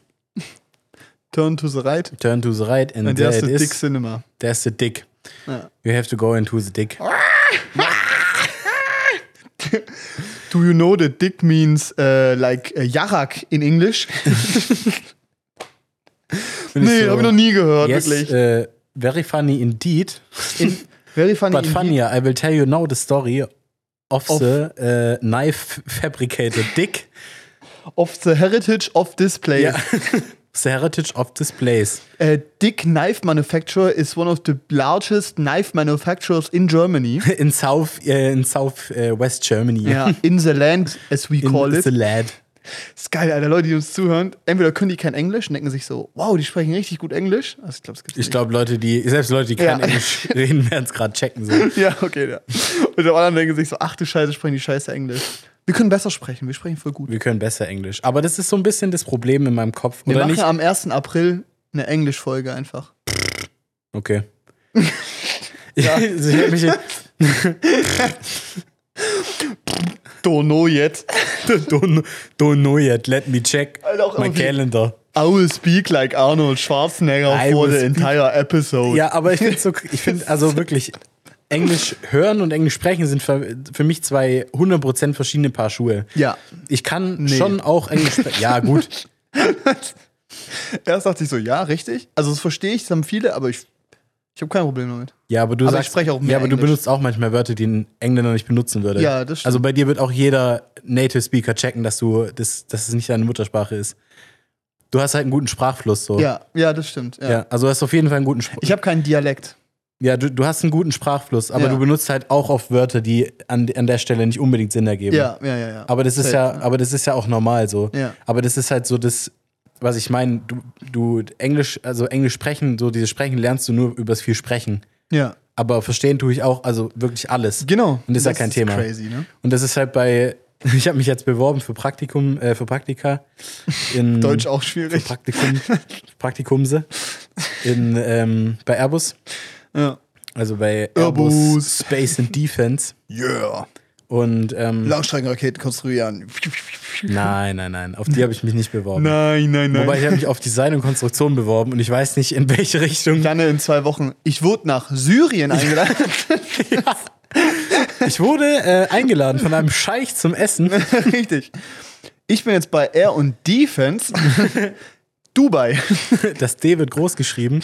Turn to the right. turn to the right and Und there it is. Dick Cinema. There's the dick. Ja. You have to go into the dick. Do you know that Dick means uh, like uh, Jarak in English? Nee, so, habe ich noch nie gehört, Yes, wirklich. äh, very funny indeed. Very funny. But indeed. funnier, I will tell you now the story of, Of- the äh, knife fabricated dick. Of the heritage of this place. Yeah. The heritage of this place. Uh, Dick Knife Manufacturer is one of the largest knife manufacturers in Germany. In South, äh, in South äh, West Germany. yeah, in the land, as we In call it. the lad. Ist geil, Alter. Leute, die uns zuhören, entweder können die kein Englisch und denken sich so, wow, die sprechen richtig gut Englisch. Also ich glaube, es gibt Ich glaube, Leute, die, selbst Leute, die kein Ja. Englisch reden, werden es gerade checken. So. Ja, okay, ja. Und die anderen denken sich so, ach du Scheiße, sprechen die Scheiße Englisch. Wir können besser sprechen, wir sprechen voll gut. Wir können besser Englisch. Aber das ist so ein bisschen das Problem in meinem Kopf. Wir machen nicht? am 1. April eine Englisch-Folge einfach. Okay. ja. ich hab mich, Don't know yet. don't, don't know yet, let me check auch my calendar. I will speak like Arnold Schwarzenegger I for the speak- entire episode. Ja, aber ich finde so, ich finde also wirklich Englisch hören und Englisch sprechen sind für, für mich zwei 100% verschiedene Paar Schuhe. Ja. Ich kann Nee. schon auch Englisch sprechen. Ja, gut. Erst dachte ich so, ja, richtig. Also das verstehe ich, das haben viele, aber ich, ich habe kein Problem damit. Ja, aber du Aber ich sagst, spreche auch mehr ja, aber du Englisch. benutzt auch manchmal Wörter, die ein Engländer nicht benutzen würde. Ja, das stimmt. Also bei dir wird auch jeder Native Speaker checken, dass du, das, dass es nicht deine Muttersprache ist. Du hast halt einen guten Sprachfluss so. Ja, ja, das stimmt. Ja. Ja, also du hast auf jeden Fall einen guten Spr Ich habe keinen Dialekt. Ja, du, du hast einen guten Sprachfluss, aber Ja. du benutzt halt auch oft Wörter, die an, an der Stelle nicht unbedingt Sinn ergeben. Ja, ja, ja, ja. Aber das ist Safe, ja, aber das ist ja auch normal so. Ja. Aber das ist halt so das, was ich meine, du, du Englisch, also Englisch sprechen, so dieses Sprechen lernst du nur übers viel Sprechen. Ja. Aber verstehen tue ich auch, also wirklich alles. Genau. Und das ist ja kein Thema. crazy, ne? Und das ist halt bei, ich habe mich jetzt beworben für Praktikum, äh, für Praktika in Deutsch auch für schwierig. Praktikum, Praktikumse in ähm, bei Airbus, Ja. also bei Airbus. Airbus Space and Defense Yeah. Und ähm, Langstreckenraketen konstruieren. nein, nein, nein, auf die habe ich mich nicht beworben. Nein, nein, nein. Wobei ich habe mich auf Design und Konstruktion beworben und ich weiß nicht in welche Richtung. Janne in zwei Wochen. Ich wurde nach Syrien eingeladen. Ich wurde äh, eingeladen von einem Scheich zum Essen. Richtig. Ich bin jetzt bei Air und Defense. Dubai. Das D wird groß geschrieben.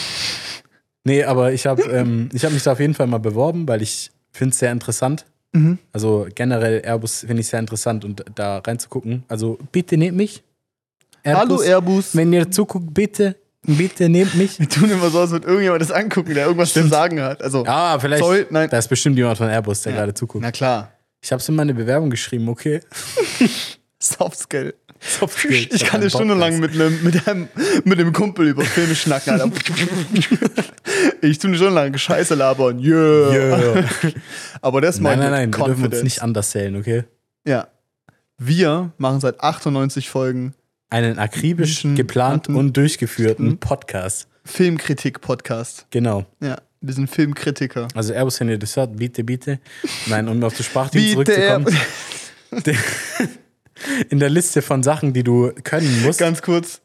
Nee, aber ich habe ähm, ich hab mich da auf jeden Fall mal beworben, weil ich finde es sehr interessant. Mhm. Also generell Airbus finde ich sehr interessant und da reinzugucken. Also bitte nehmt mich. Hallo Airbus. Wenn ihr zuguckt, bitte, bitte nehmt mich. Wir tun immer so, als würde irgendjemand das angucken, der irgendwas zu sagen hat. Also, Ah, vielleicht. Sorry, nein. Da ist bestimmt jemand von Airbus, der gerade zuguckt. na klar. Ich habe es in meine Bewerbung geschrieben, okay. Soft Skill. Softskill. Ich kann eine Stunde lang mit einem, mit, einem, mit einem Kumpel über Filme schnacken, Alter. Ich tue eine Stunde lang Scheiße labern. Yeah. Yeah. Aber das Nein, mal nein, nein, mit wir dürfen uns nicht anders zählen, okay? Ja. Wir machen seit 98 Folgen Einen akribisch Menschen geplanten und durchgeführten Podcast. Filmkritik-Podcast. Genau. Ja, wir sind Filmkritiker. Also Airbus, wenn ihr das hört, bitte, bitte. Nein, um auf das Sprachteam Bitte, zurückzukommen. In der Liste von Sachen, die du können musst. Ganz kurz,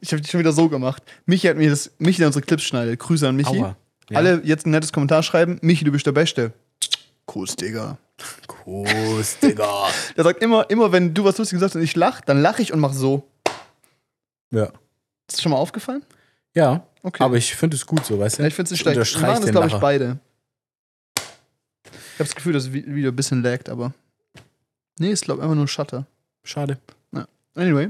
ich habe die schon wieder so gemacht. Michi hat mir das, Michi, der unsere Clips schneidet. Grüße an Michi. Aua. Ja. Alle jetzt ein nettes Kommentar schreiben. Michi, du bist der Beste. Kuss, Digga. Kuss, Digga. Der sagt immer, immer wenn du was Lustiges sagst und ich lach, dann lache ich und mach so. Ja. Ist das schon mal aufgefallen? Ja, Okay. aber ich finde es gut so, weißt du? Ja, ich finde es nicht schlecht. Wir machen das, glaube ich, beide. Ich habe das Gefühl, dass das Vi- Video ein bisschen laggt, aber. Nee, ist, glaube ich, einfach nur Shutter. Schade. Anyway,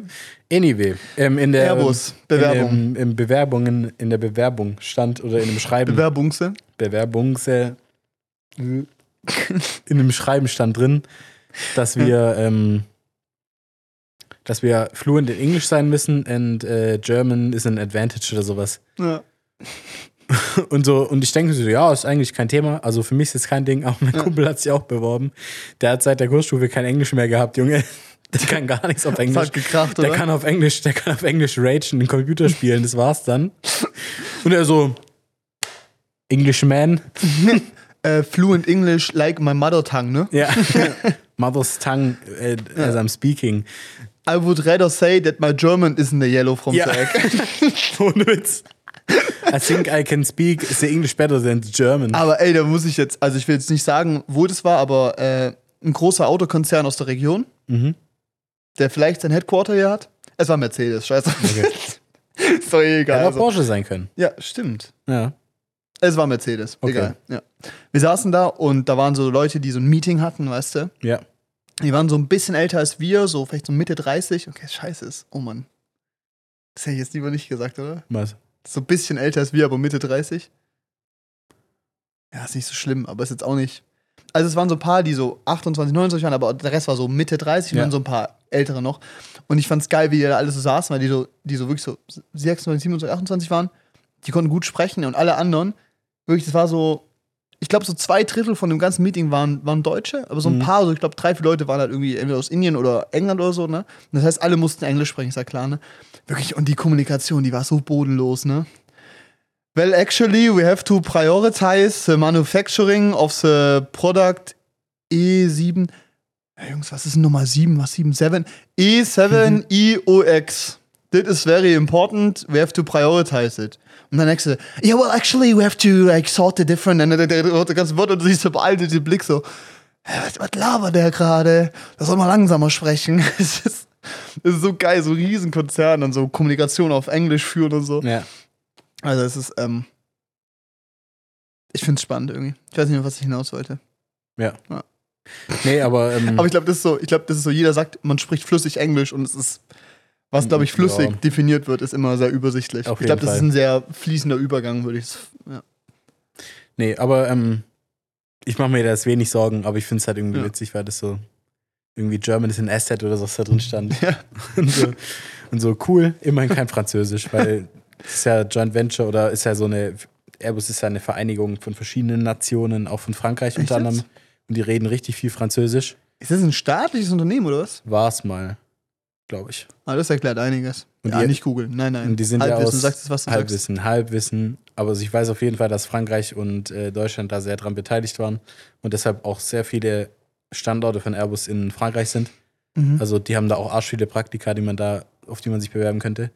Anyway, ähm, in der Airbus, Bewerbung. In, im, im Bewerbungen, in der Bewerbung stand oder in dem Schreiben. Bewerbungse. Bewerbungs äh, in dem Schreiben stand drin, dass wir ähm, dass wir fluent in English sein müssen and äh, German is an advantage oder sowas. Ja. Und so und ich denke so, ja, ist eigentlich kein Thema. Also für mich ist es kein Ding. Auch mein Kumpel hat sich auch beworben. Der hat seit der Kursstufe kein Englisch mehr gehabt, Junge. Der kann gar nichts auf Das Englisch. hat gekracht, Der oder? kann auf Englisch, der kann auf Englisch ragen, Computer spielen, das war's dann. Und er so, Englishman, äh, fluent English like my mother tongue, ne? ja. Mother's tongue äh, as I'm speaking. I would rather say that my German isn't the yellow from Ja. the egg. Ohne Witz. I think I can speak the English better than the German. aber ey, da muss ich jetzt, also ich will jetzt nicht sagen, wo das war, aber äh, ein großer Autokonzern aus der Region, Mhm. Der vielleicht sein Headquarter hier hat. Es war Mercedes, scheiße. Okay. ist doch eh egal. Hätte auch Also. Porsche sein können. Ja, stimmt. Ja. Es war Mercedes, Okay. egal. Ja. Wir saßen da und da waren so Leute, die so ein Meeting hatten, weißt du? Ja. Die waren so ein bisschen älter als wir, so vielleicht so Mitte 30. Okay, scheiße ist. Oh Mann. Das hätte ich jetzt lieber nicht gesagt, oder? Was? So ein bisschen älter als wir, aber Mitte 30. Ja, ist nicht so schlimm, aber ist jetzt auch nicht. Also es waren so ein paar, die so 28, 29 waren, aber der Rest war so Mitte 30 und Ja. dann so ein paar ältere noch. Und ich fand's geil, wie die da alle so saßen, weil die so, die so wirklich so 26, 27, 28 waren. Die konnten gut sprechen und alle anderen, wirklich, das war so, ich glaube, so zwei Drittel von dem ganzen Meeting waren, waren Deutsche, aber so ein Mhm. paar, so ich glaube, drei, vier Leute waren halt irgendwie entweder aus Indien oder England oder so, ne? Und das heißt, alle mussten Englisch sprechen, ist ja klar, ne? Wirklich, und die Kommunikation, die war so bodenlos, ne? Well, actually, we have to prioritize the manufacturing of the product E7. Ja, Jungs, was ist denn Nummer 7? Was 7? 7? E7 EOX. That is very important. We have to prioritize it. Und dann nächste, yeah, well, actually, we have to like sort the different. Und der, der, der, der ganze Wort und du siehst so beeilt den Blick so, "Hä, was, was labert der gerade? Da soll man langsamer sprechen. Es ist, es ist so geil, so Riesenkonzern und so Kommunikation auf Englisch führen und so. Ja. Also es ist, ähm, ich finde es spannend irgendwie. Ich weiß nicht mehr, was ich hinaus wollte. Ja. Ja. Nee, aber, ähm, Aber ich glaube, das ist so, ich glaube, das ist so, jeder sagt, man spricht flüssig Englisch und es ist, was, glaube ich, flüssig Ja. definiert wird, ist immer sehr übersichtlich. Auf ich glaube, das ist ein sehr fließender Übergang, würde ich ja. nee, aber ähm, ich mache mir das wenig Sorgen, aber ich finde es halt irgendwie Ja. witzig, weil das so irgendwie German is an Asset oder so, was da drin stand. Ja. Und, so, und so cool, immerhin kein Französisch, weil es ist ja Joint Venture oder ist ja so eine, Airbus ist ja eine Vereinigung von verschiedenen Nationen, auch von Frankreich Echt unter anderem. jetzt? Und die reden richtig viel Französisch. Ist das ein staatliches Unternehmen oder was? War es mal, glaube ich. Ah, das erklärt einiges. Und ja, die- nicht googeln. Nein, nein. Und die sind ja Halbwissen, aus sagst du, was du sagst. Halbwissen, Halbwissen. Aber also ich weiß auf jeden Fall, dass Frankreich und äh, Deutschland da sehr dran beteiligt waren und deshalb auch sehr viele Standorte von Airbus in Frankreich sind. Mhm. Also die haben da auch arsch viele Praktika, die man da, auf die man sich bewerben könnte.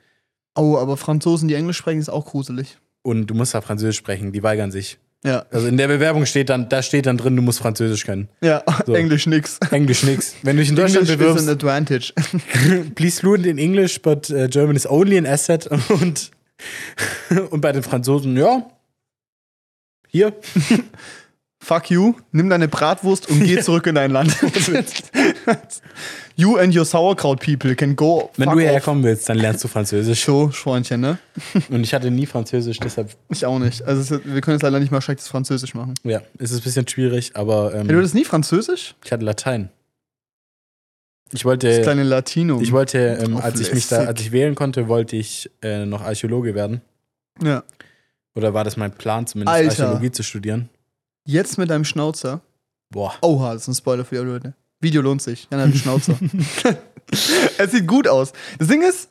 Oh, aber Franzosen, die Englisch sprechen, ist auch gruselig. Und du musst da Französisch sprechen, die weigern sich. Ja. Also in der Bewerbung steht dann, da steht dann drin, du musst Französisch können. Ja, So. Englisch nix. Englisch nix. Wenn du dich in Deutschland English is an bewirbst, advantage. please fluent in English, but uh, German is only an asset. Und, und bei den Franzosen, ja, hier, Fuck you, nimm deine Bratwurst und geh zurück in dein Land. you and your sauerkraut people can go. wenn du hierher kommen willst, dann lernst du Französisch. So, Freundchen, ne? Und ich hatte nie Französisch, deshalb, Ich auch nicht. Also, ist, wir können jetzt leider nicht mal schlechtes Französisch machen. ja, ist es ein bisschen schwierig, aber Hey, du ähm, hattest nie Französisch? ich hatte Latein. Ich Das wollte, kleine Latino. ich wollte, ähm, als ich mich da, als ich wählen konnte, wollte ich äh, noch Archäologe werden. Ja. Oder war das mein Plan, zumindest Alter. Archäologie zu studieren? Jetzt mit deinem Schnauzer. Boah. Oha, das ist ein Spoiler für die Leute. Video lohnt sich. Jan hat einen Schnauzer. es sieht gut aus. Das Ding ist,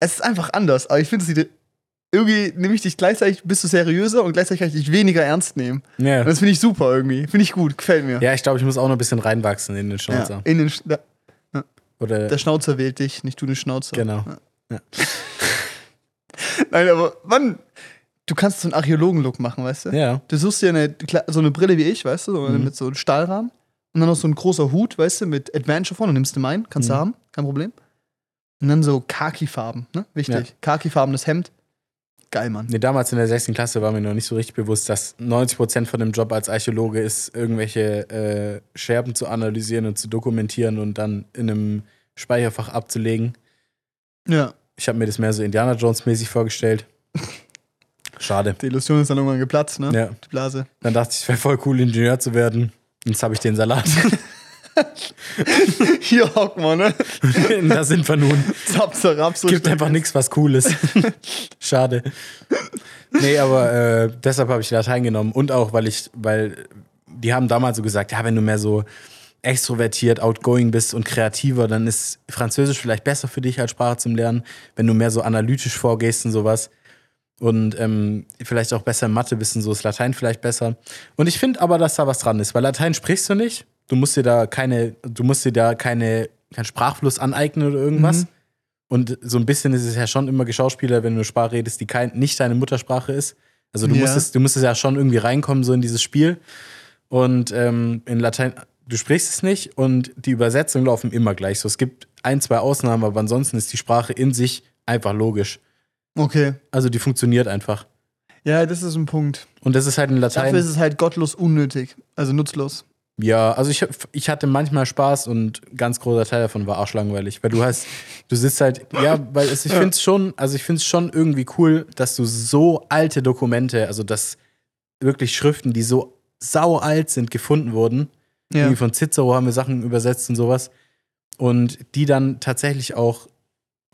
es ist einfach anders, aber ich finde, es sieht. Irgendwie nehme ich dich gleichzeitig, bist du seriöser und gleichzeitig kann ich dich weniger ernst nehmen. Ja. Und das finde ich super irgendwie. Finde ich gut, gefällt mir. Ja, ich glaube, ich muss auch noch ein bisschen reinwachsen in den Schnauzer. Ja, in den Sch der, Oder der Schnauzer wählt dich, nicht du den Schnauzer. genau. Nein, aber wann? Du kannst so einen Archäologen-Look machen, weißt du? Ja. Du suchst dir eine, so eine Brille wie ich, weißt du, so Mhm. mit so einem Stahlrahmen. Und dann noch so ein großer Hut, weißt du, mit Adventure vorne. Nimmst du meinen, kannst du Mhm. haben, kein Problem. Und dann so Khaki-Farben, ne? Wichtig. Ja. Khaki-farbenes Hemd. Geil, Mann. Nee, damals in der 6. Klasse war mir noch nicht so richtig bewusst, dass 90% von dem Job als Archäologe ist, irgendwelche äh, Scherben zu analysieren und zu dokumentieren und dann in einem Speicherfach abzulegen. Ja. Ich habe mir das mehr so Indiana Jones-mäßig vorgestellt. Schade. Die Illusion ist dann irgendwann geplatzt, ne? Ja. Die Blase. Dann dachte ich, es wäre voll cool, Ingenieur zu werden. Jetzt habe ich den Salat. Hier hocken wir, ne? da sind wir nun. Zap, zerab, so Gibt einfach nichts, was cool ist. Schade. Nee, aber äh, deshalb habe ich Latein genommen. Und auch, weil ich, weil die haben damals so gesagt, ja, wenn du mehr so extrovertiert, outgoing bist und kreativer, dann ist Französisch vielleicht besser für dich als Sprache zum Lernen, wenn du mehr so analytisch vorgehst und sowas. Und ähm, vielleicht auch besser Mathe und so ist Latein vielleicht besser. Und ich finde aber, dass da was dran ist, weil Latein sprichst du nicht. Du musst dir da keine, du musst dir da keine, keinen Sprachfluss aneignen oder irgendwas. Mhm. Und so ein bisschen ist es ja schon immer Geschauspieler, wenn du eine Sprache redest, die kein, nicht deine Muttersprache ist. Also du Ja. musstest, du musstest ja schon irgendwie reinkommen, so in dieses Spiel. Und ähm, in Latein, du sprichst es nicht und die Übersetzungen laufen immer gleich. So, es gibt ein, zwei Ausnahmen, aber ansonsten ist die Sprache in sich einfach logisch. Okay. Also die funktioniert einfach. Ja, das ist ein Punkt. Und das ist halt in Latein. Dafür ist es halt gottlos unnötig. Also nutzlos. Ja, also ich, ich hatte manchmal Spaß und ein ganz großer Teil davon war arschlangweilig, weil du hast, du sitzt halt, ja, weil es, ich finde es schon, also ich finde es schon irgendwie cool, dass du so alte Dokumente, also dass wirklich Schriften, die so sau alt sind, gefunden wurden. Ja. Irgendwie von Cicero haben wir Sachen übersetzt und sowas. und die dann tatsächlich auch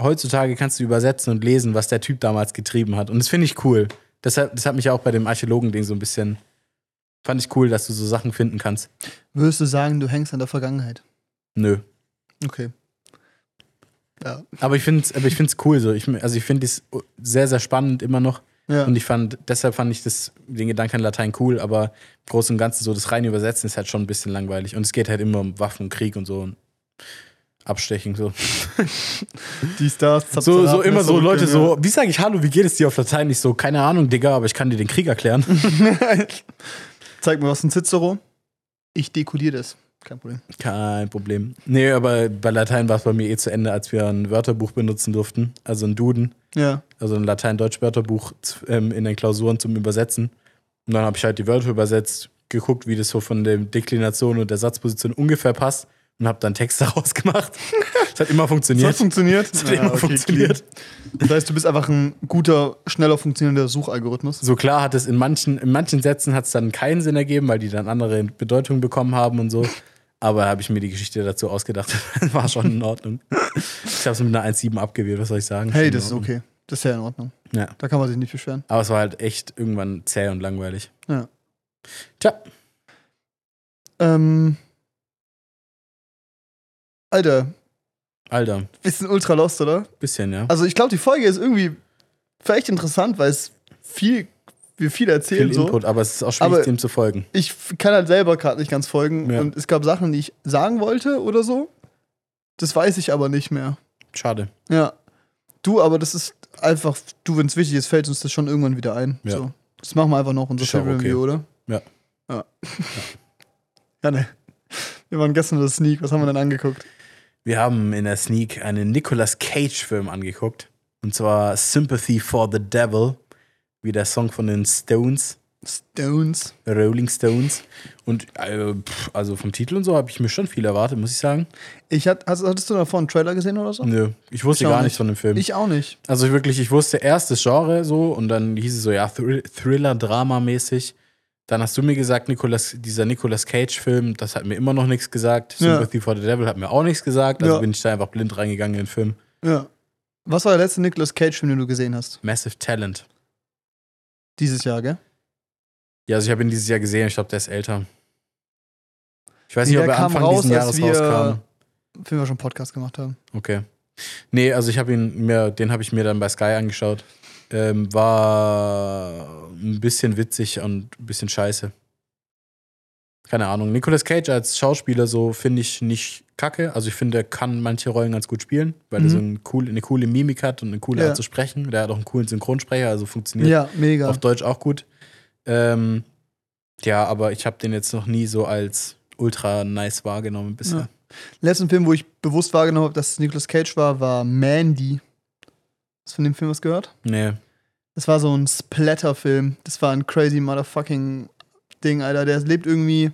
heutzutage kannst du übersetzen und lesen, was der Typ damals getrieben hat. Und das finde ich cool. Deshalb, das hat mich auch bei dem Archäologen-Ding so ein bisschen. Fand ich cool, dass du so Sachen finden kannst. Würdest du sagen, du hängst an der Vergangenheit? Nö. Okay. Ja. Aber ich finde es cool so. Ich, also ich finde es sehr, sehr spannend immer noch. Ja. Und ich fand, deshalb fand ich das, den Gedanken an Latein cool, aber im Großen und Ganzen so das reine Übersetzen ist halt schon ein bisschen langweilig. Und es geht halt immer um Waffen und Krieg und so und Abstechen so. Die Stars. So, so immer so Leute so, wie sage ich Hallo, wie geht es dir auf Latein? Ich so, keine Ahnung, Digga, aber ich kann dir den Krieg erklären. Zeig mir was ein Cicero. Ich dekodiere das. Kein Problem. Kein Problem. Nee, aber bei Latein war es bei mir eh zu Ende, als wir ein Wörterbuch benutzen durften, also ein Duden, Ja. also ein Latein-Deutsch-Wörterbuch ähm, in den Klausuren zum Übersetzen. Und dann habe ich halt die Wörter übersetzt, geguckt, wie das so von der Deklination und der Satzposition ungefähr passt und habe dann Text daraus gemacht. Das hat immer Das funktioniert. hat funktioniert. Das hat immer funktioniert. clean. Das heißt, du bist einfach ein guter, schneller funktionierender Suchalgorithmus. So klar hat es in manchen, in manchen Sätzen hat es dann keinen Sinn ergeben, weil die dann andere Bedeutungen bekommen haben und so. Aber habe ich mir die Geschichte dazu ausgedacht. War schon in Ordnung. Ich habe es mit einer 1,7 abgewählt, was soll ich sagen? Hey, das ist okay. Das ist ja in Ordnung. Ja. Da kann man sich nicht beschweren. Aber es war halt echt irgendwann zäh und langweilig. Ja. Tja, Ähm. Alter, Alter, bisschen ultra lost, oder? bisschen, ja. Also ich glaube, die Folge ist irgendwie vielleicht interessant, weil es viel, wir viel erzählen Viel so. Input, aber es ist auch schwierig, Aber- dem zu folgen. Ich kann halt selber gerade nicht ganz folgen. Ja. Und es gab Sachen, die ich sagen wollte oder so. Das weiß ich aber nicht mehr. Schade. Ja. Du, aber das ist einfach, du, wenn es wichtig ist, fällt uns das schon irgendwann wieder ein. Ja. So. Das machen wir einfach noch unser Film okay. Review, oder? Ja. Ja. ja, ne. Wir waren gestern in der Sneak. Was haben wir denn angeguckt? Wir haben in der Sneak einen Nicolas Cage-Film angeguckt. Und zwar Sympathy for the Devil, wie der Song von den Stones. Stones. Rolling Stones. Und äh, pff, also vom Titel und so habe ich mir schon viel erwartet, muss ich sagen. Ich hat, hast, hattest du davor einen Trailer gesehen oder so? Nö, ich wusste Ich gar nicht. nichts von dem Film. Ich auch nicht. also wirklich, ich wusste erst das Genre so und dann hieß es so, ja, Thrill Thriller, Drama-mäßig. Dann hast du mir gesagt, Nicolas, dieser Nicolas Cage-Film, das hat mir immer noch nichts gesagt. Ja. Sympathy for the Devil hat mir auch nichts gesagt. Also Ja. bin ich da einfach blind reingegangen in den Film. Ja. Was war der letzte Nicolas Cage-Film, den du gesehen hast? Massive Talent. Dieses Jahr, gell? Ja, also ich habe ihn dieses Jahr gesehen, ich glaube, der ist älter. Ich weiß Nee, nicht, ob er Anfang raus, dieses Jahres wir- rauskam. Für wir schon einen Podcast gemacht haben. Okay. Nee, also ich habe ihn mir, den habe ich mir dann bei Sky angeschaut. Ähm, war ein bisschen witzig und ein bisschen scheiße. Keine Ahnung. Nicolas Cage als Schauspieler so finde ich nicht kacke. Also ich finde, er kann manche Rollen ganz gut spielen, weil er Mhm. so eine coole, eine coole Mimik hat und eine coole Ja. Art zu sprechen. Der hat auch einen coolen Synchronsprecher, also funktioniert Ja, mega. auf Deutsch auch gut. Ähm, ja, aber ich habe den jetzt noch nie so als ultra nice wahrgenommen bisher. Ja. Letzten Film, wo ich bewusst wahrgenommen habe, dass es Nicolas Cage war, war Mandy. Hast du von dem Film was gehört? Nee. Das war so ein Splatter-Film. Das war ein crazy motherfucking Ding, Alter. Der lebt irgendwie.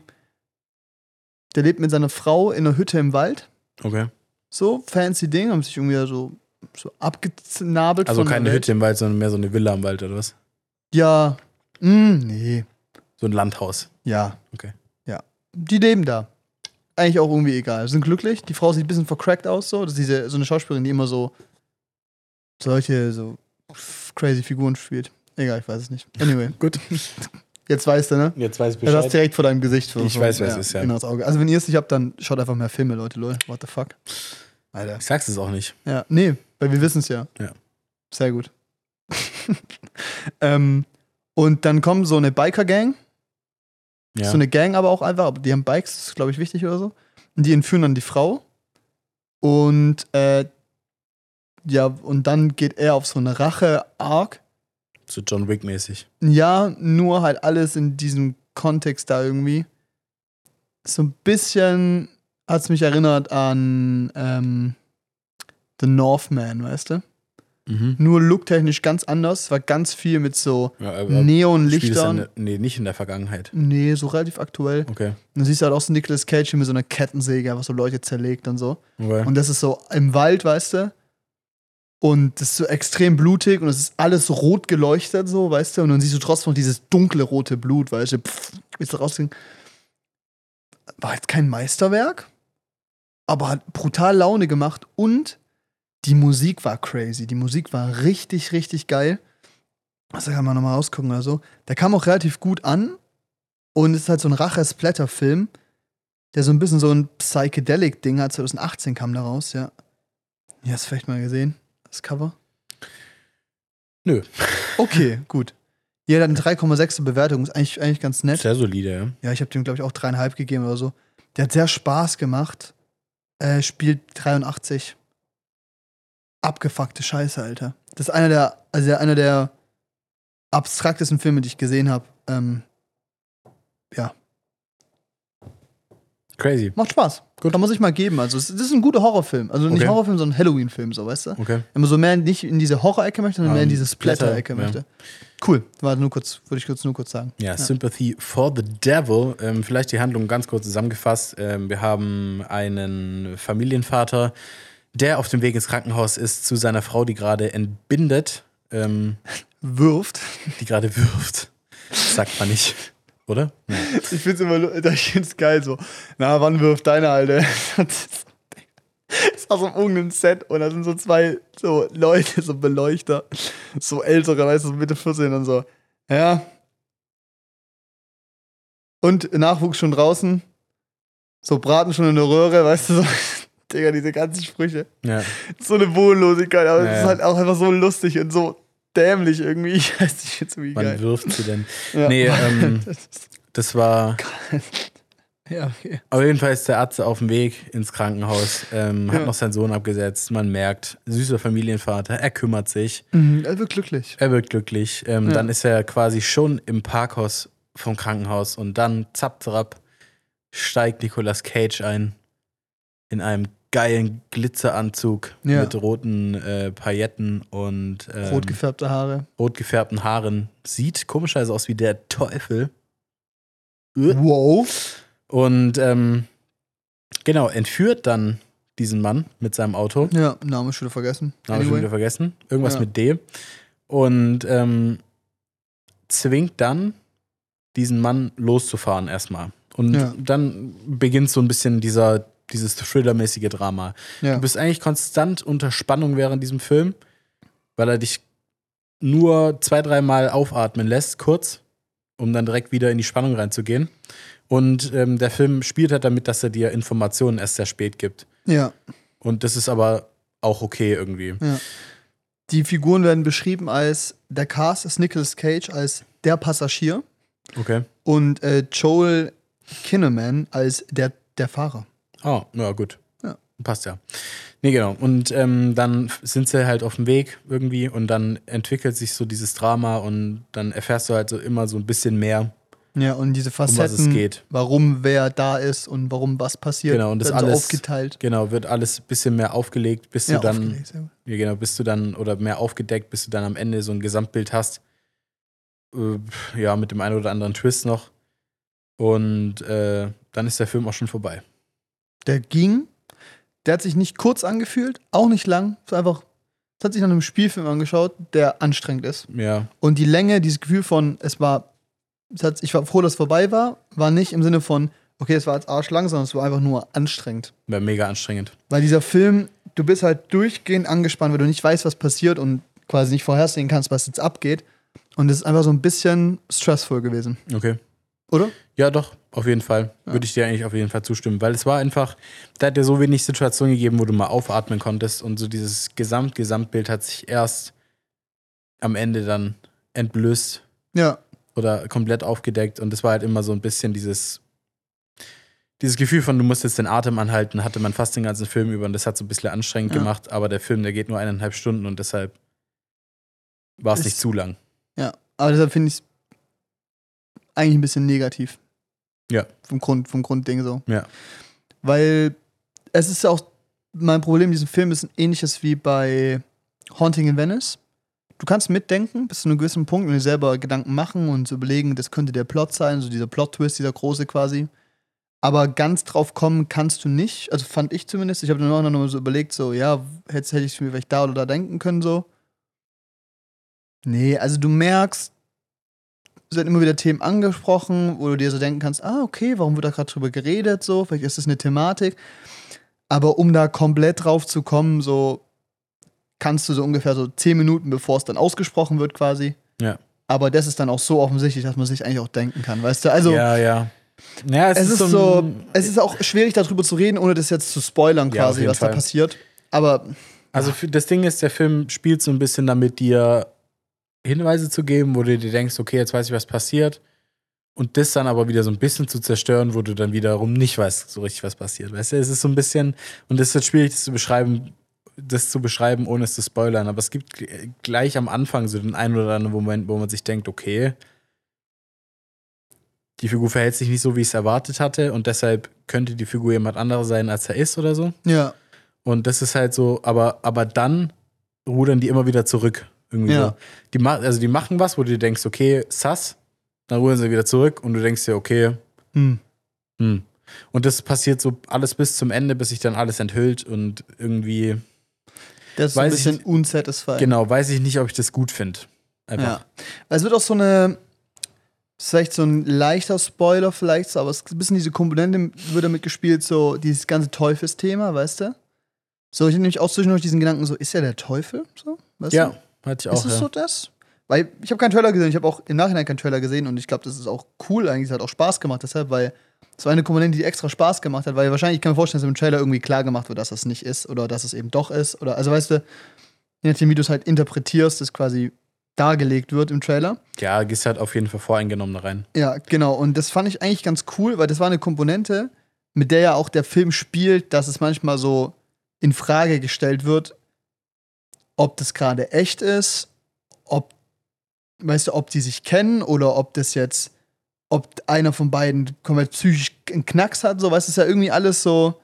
Der lebt mit seiner Frau in einer Hütte im Wald. Okay. So, fancy Ding. Haben sich irgendwie so, so abgenabelt. Also keine. Hütte im Wald, sondern mehr so eine Villa im Wald oder was? Ja. Mm, nee. So ein Landhaus. Ja. Okay. Ja. Die leben da. Eigentlich auch irgendwie egal. Sind glücklich. Die Frau sieht ein bisschen vercrackt aus, so. Das ist diese, so eine Schauspielerin, die immer so solche so crazy Figuren spielt. Egal, ich weiß es nicht. Anyway. Gut. Jetzt weißt du, ne? Jetzt weiß ich Das hast direkt vor deinem Gesicht. Ich so, weiß, wer es ist, ja. Genau das Auge. Also wenn ihr es nicht habt, dann schaut einfach mehr Filme, Leute. Lol. What the fuck? Alter. Ich sag's es auch nicht. Ja, nee, weil wir wissen es ja. Ja. Sehr gut. ähm, und dann kommt so eine Biker-Gang. Ja. So eine Gang aber auch einfach, aber die haben Bikes, das ist glaube ich wichtig oder so. Und die entführen dann die Frau. Und äh, ja, und dann geht er auf so eine Rache-Arc. so John Wick-mäßig. Ja, nur halt alles in diesem Kontext da irgendwie. So ein bisschen hat es mich erinnert an ähm, The Northman, weißt du? Mhm. Nur looktechnisch ganz anders. War ganz viel mit so Ja, Neonlichtern. Nee, nicht in der Vergangenheit. Nee, so relativ aktuell. Okay. Und dann siehst du halt auch so Nicolas Cage mit so einer Kettensäge einfach so Leute zerlegt und so. okay. Und das ist so im Wald, weißt du? Und das ist so extrem blutig und es ist alles rot geleuchtet, so, weißt du? Und dann siehst du trotzdem noch dieses dunkle rote Blut, weißt du? Pff, willst du rausgehen? War jetzt kein Meisterwerk, aber hat brutal Laune gemacht und die Musik war crazy. Die Musik war richtig, richtig geil. Also kann man nochmal rausgucken oder so. Der kam auch relativ gut an und ist halt so ein Rache-Splatter-Film, der so ein bisschen so ein Psychedelic-Ding hat. 2018 kam da raus, ja. Ja, hast du vielleicht mal gesehen, das Cover? Nö. Okay, gut. Ja, eine 3,6 Bewertung, ist eigentlich, eigentlich ganz nett. Sehr solide, ja. Ja, ich habe dem, glaube ich, auch dreieinhalb gegeben oder so. Der hat sehr Spaß gemacht. Äh, spielt 83. Abgefuckte Scheiße, Alter. Das ist einer der, also einer der abstraktesten Filme, die ich gesehen habe. Ähm, ja, Crazy. macht Spaß. Gut. Kann man sich mal geben. Also, es- das ist ein guter Horrorfilm. Also nicht Okay. Horrorfilm, sondern Halloween-Film, so, weißt du? Okay. Wenn man so mehr nicht in diese Horror-Ecke möchte, sondern mehr in Ähm, diese Splatter-Ecke Splatter, ja. möchte. Cool. War nur kurz, würde ich kurz nur kurz sagen. Ja, Sympathy for the Devil. Ähm, vielleicht die Handlung ganz kurz zusammengefasst. Ähm, wir haben einen Familienvater, der auf dem Weg ins Krankenhaus ist zu seiner Frau, die gerade entbindet, ähm, Wirft. die gerade wirft. Sagt man nicht, oder? Ja. Ich find's immer, ich find's geil so. Na, wann wirft deine Alte? Das ist aus so irgendeinem Set und da sind so zwei so Leute, so Beleuchter, so ältere, weißt du, so Mitte 14 und so. Ja. Und Nachwuchs schon draußen. So Braten schon in der Röhre, weißt du, so. Digga, diese ganzen Sprüche. ja. So eine Bodenlosigkeit, aber es Ja, ist halt auch einfach so lustig und so dämlich irgendwie. Ich weiß nicht, jetzt irgendwie Wann geil. wirft sie denn? Ja. Nee, ähm, das war. Ja, okay. Auf jeden Fall ist der Arzt auf dem Weg ins Krankenhaus, ähm, hat Ja. noch seinen Sohn abgesetzt. Man merkt, süßer Familienvater, er kümmert sich. Mhm, er wird glücklich. Er wird glücklich. Ähm, Ja. Dann ist er quasi schon im Parkhaus vom Krankenhaus und dann zapp, zapp, steigt Nicolas Cage ein in einem geilen Glitzeranzug Ja. mit roten äh, Pailletten und ähm, Rot gefärbte Haare. rot gefärbten Haaren. Sieht komischerweise aus wie der Teufel. Äh. Wow. Und ähm, genau, entführt dann diesen Mann mit seinem Auto. Ja, Name schon wieder vergessen. Habe ich schon wieder Anyway. vergessen. Irgendwas Ja. mit D. Und ähm, zwingt dann diesen Mann loszufahren erstmal. Und Ja. dann beginnt so ein bisschen dieser, dieses Thriller-mäßige Drama. Ja. Du bist eigentlich konstant unter Spannung während diesem Film, weil er dich nur zwei, dreimal aufatmen lässt, kurz, um dann direkt wieder in die Spannung reinzugehen. Und ähm, der Film spielt halt damit, dass er dir Informationen erst sehr spät gibt. ja. Und das ist aber auch okay irgendwie. Die Figuren werden beschrieben als, der Cast ist Nicolas Cage als der Passagier Okay. und äh, Joel Kinnaman als der, der Fahrer. Oh, ja, gut. Ja. Passt ja. Nee, genau. Und ähm, dann sind sie halt auf dem Weg irgendwie und dann entwickelt sich so dieses Drama und dann erfährst du halt so immer so ein bisschen mehr, Ja, und diese um was es Facetten, geht. warum wer da ist und warum was passiert, Genau, und das werden so alles- aufgeteilt. Genau, wird alles ein bisschen mehr aufgelegt, bis du Ja, dann, sehr gut. ja, genau, bis du dann, oder mehr aufgedeckt, bis du dann am Ende so ein Gesamtbild hast. Äh, ja, mit dem einen oder anderen Twist noch. Und äh, dann ist der Film auch schon vorbei. Der ging, der hat sich nicht kurz angefühlt, auch nicht lang. Es einfach, es hat sich nach einem Spielfilm angeschaut, der anstrengend ist. Ja, Und die Länge, dieses Gefühl von, es war, es hat, ich war froh, dass es vorbei war, war nicht im Sinne von, okay, es war jetzt arschlang, sondern es war einfach nur anstrengend. war mega anstrengend. Weil dieser Film, du bist halt durchgehend angespannt, weil du nicht weißt, was passiert und quasi nicht vorhersehen kannst, was jetzt abgeht. Und es ist einfach so ein bisschen stressful gewesen, Okay. oder? Ja, doch, auf jeden Fall. Würde ich dir eigentlich auf jeden Fall zustimmen, weil es war einfach, da hat dir so wenig Situationen gegeben, wo du mal aufatmen konntest und so dieses Gesamt Gesamtbild hat sich erst am Ende dann entblößt Ja, oder komplett aufgedeckt und es war halt immer so ein bisschen dieses dieses Gefühl von du musst jetzt den Atem anhalten, hatte man fast den ganzen Film über und das hat so ein bisschen anstrengend Ja. gemacht, aber der Film, der geht nur eineinhalb Stunden und deshalb war es nicht zu lang. ja. Aber deshalb finde ich es eigentlich ein bisschen negativ. Ja. Vom Grund, vom Grundding so. Ja. Weil es ist ja auch, mein Problem mit diesem Film ist ein ähnliches wie bei Haunting in Venice. Du kannst mitdenken bis zu einem gewissen Punkt und dir selber Gedanken machen und überlegen, das könnte der Plot sein, so dieser Plot-Twist, dieser große quasi. Aber ganz drauf kommen kannst du nicht. Also fand ich zumindest. Ich habe dann auch noch mal so überlegt, so, ja, hätte, hätte ich mir vielleicht da oder da denken können, so. Nee, also du merkst, es werden immer wieder Themen angesprochen, wo du dir so denken kannst, ah, okay, warum wird da gerade drüber geredet, so, vielleicht ist das eine Thematik. Aber um da komplett drauf zu kommen, so kannst du so ungefähr so zehn Minuten, bevor es dann ausgesprochen wird, quasi. Ja. Aber das ist dann auch so offensichtlich, dass man sich eigentlich auch denken kann, weißt du? Also, ja, ja. Ja, es, ist ein- so, es ist auch schwierig, darüber zu reden, ohne das jetzt zu spoilern, Ja, quasi, jeden was da Fall. passiert. Aber Also das Ding ist, der Film spielt so ein bisschen damit, dir Hinweise zu geben, wo du dir denkst, okay, jetzt weiß ich, was passiert. Und das dann aber wieder so ein bisschen zu zerstören, wo du dann wiederum nicht weißt, so richtig, was passiert. Weißt du, es ist so ein bisschen, und es ist schwierig, das zu beschreiben, das zu beschreiben, ohne es zu spoilern. Aber es gibt g- gleich am Anfang so den einen oder anderen Moment, wo man sich denkt, okay, die Figur verhält sich nicht so, wie ich es erwartet hatte, und deshalb könnte die Figur jemand anderer sein, als er ist oder so. ja, Und das ist halt so, aber, aber dann rudern die immer wieder zurück. Irgendwie Ja. so. Die, also die machen was, wo du dir denkst, okay, sass, dann rudern sie wieder zurück und du denkst dir, okay, hm. hm. Und das passiert so alles bis zum Ende, bis sich dann alles enthüllt und irgendwie, das ist ein Weiß ich bisschen unsatisfying. genau, weiß ich nicht, ob ich das gut finde. Ja. Es wird auch so eine, vielleicht so ein leichter Spoiler vielleicht, so, aber es ist ein bisschen diese Komponente wird damit gespielt, so dieses ganze Teufelsthema, weißt du? So, ich habe nämlich auch zwischendurch diesen Gedanken, so, ist er der Teufel? So, weißt Ja, du? Hatte ich auch. Ist es ja. so das? Weil ich habe keinen Trailer gesehen, ich habe auch im Nachhinein keinen Trailer gesehen und ich glaube, das ist auch cool eigentlich, es hat auch Spaß gemacht deshalb, weil es war eine Komponente, die extra Spaß gemacht hat, weil wahrscheinlich ich kann mir vorstellen, dass im Trailer irgendwie klar gemacht wird, dass das nicht ist oder dass es eben doch ist oder also weißt du, je nachdem, wie du es halt interpretierst, das quasi dargelegt wird im Trailer. ja, gehst halt auf jeden Fall voreingenommen da rein. Ja, genau. Und das fand ich eigentlich ganz cool, weil das war eine Komponente, mit der ja auch der Film spielt, dass es manchmal so in Frage gestellt wird, ob das gerade echt ist, ob, weißt du, ob die sich kennen oder ob das jetzt, ob einer von beiden komplett psychisch einen Knacks hat, so, weißt du, ist ja irgendwie alles so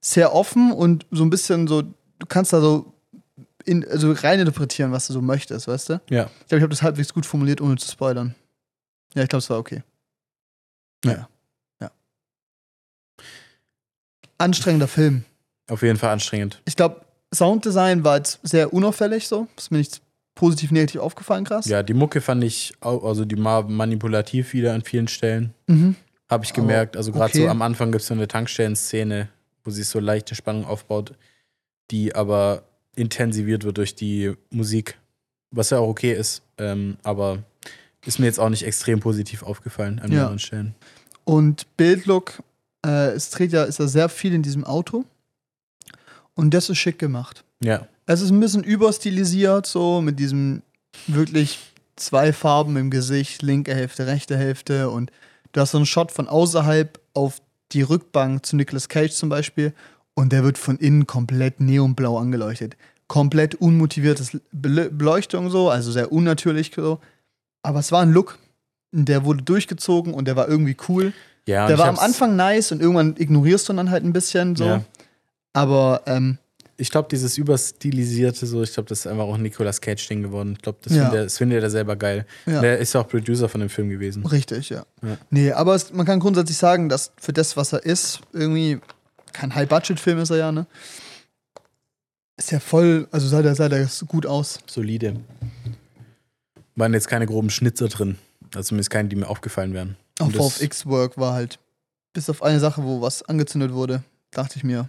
sehr offen und so ein bisschen so, du kannst da so in, also reininterpretieren, was du so möchtest, weißt du? Ja. Ich glaube, ich habe das halbwegs gut formuliert, ohne zu spoilern. Ja, ich glaube, es war okay. Naja. Ja. Anstrengender Film. Auf jeden Fall anstrengend. Ich glaube, Sounddesign war jetzt sehr unauffällig so. Ist mir nicht positiv, negativ aufgefallen, krass. Ja, die Mucke fand ich, au- also die war manipulativ wieder an vielen Stellen. Mhm. Habe ich gemerkt. Also gerade okay. so am Anfang gibt es so eine Tankstellen-Szene, wo sich so leichte Spannung aufbaut, die aber intensiviert wird durch die Musik, was ja auch okay ist. Ähm, aber ist mir jetzt auch nicht extrem positiv aufgefallen an Ja. mehreren Stellen. Und Bildlook, äh, es dreht ja, ist ja sehr viel in diesem Auto. Und das ist schick gemacht. Ja, Es ist ein bisschen überstilisiert, so mit diesem wirklich zwei Farben im Gesicht, linke Hälfte, rechte Hälfte. Und du hast so einen Shot von außerhalb auf die Rückbank zu Nicolas Cage zum Beispiel. Und der wird von innen komplett neonblau angeleuchtet. Komplett unmotiviertes Bele- Beleuchtung so, also sehr unnatürlich so. Aber es war ein Look, der wurde durchgezogen und der war irgendwie cool. ja der war am Anfang nice und irgendwann ignorierst du ihn dann halt ein bisschen so. Ja. Aber ähm, Ich glaube, dieses überstilisierte, so, ich glaube, das ist einfach auch ein Nicolas Cage-Ding geworden. Ich glaube, das Ja. findet er, er selber geil. Ja. Der ist ja auch Producer von dem Film gewesen. Richtig, ja. Ja. Nee, aber es, man kann grundsätzlich sagen, dass für das, was er ist, irgendwie kein High-Budget-Film ist er ja, ne? Ist ja voll, also sah der, sah der gut aus. Solide. Waren jetzt keine groben Schnitzer drin. Also zumindest keine, die mir aufgefallen wären. Das- VFX-Work war halt, bis auf eine Sache, wo was angezündet wurde, dachte ich mir,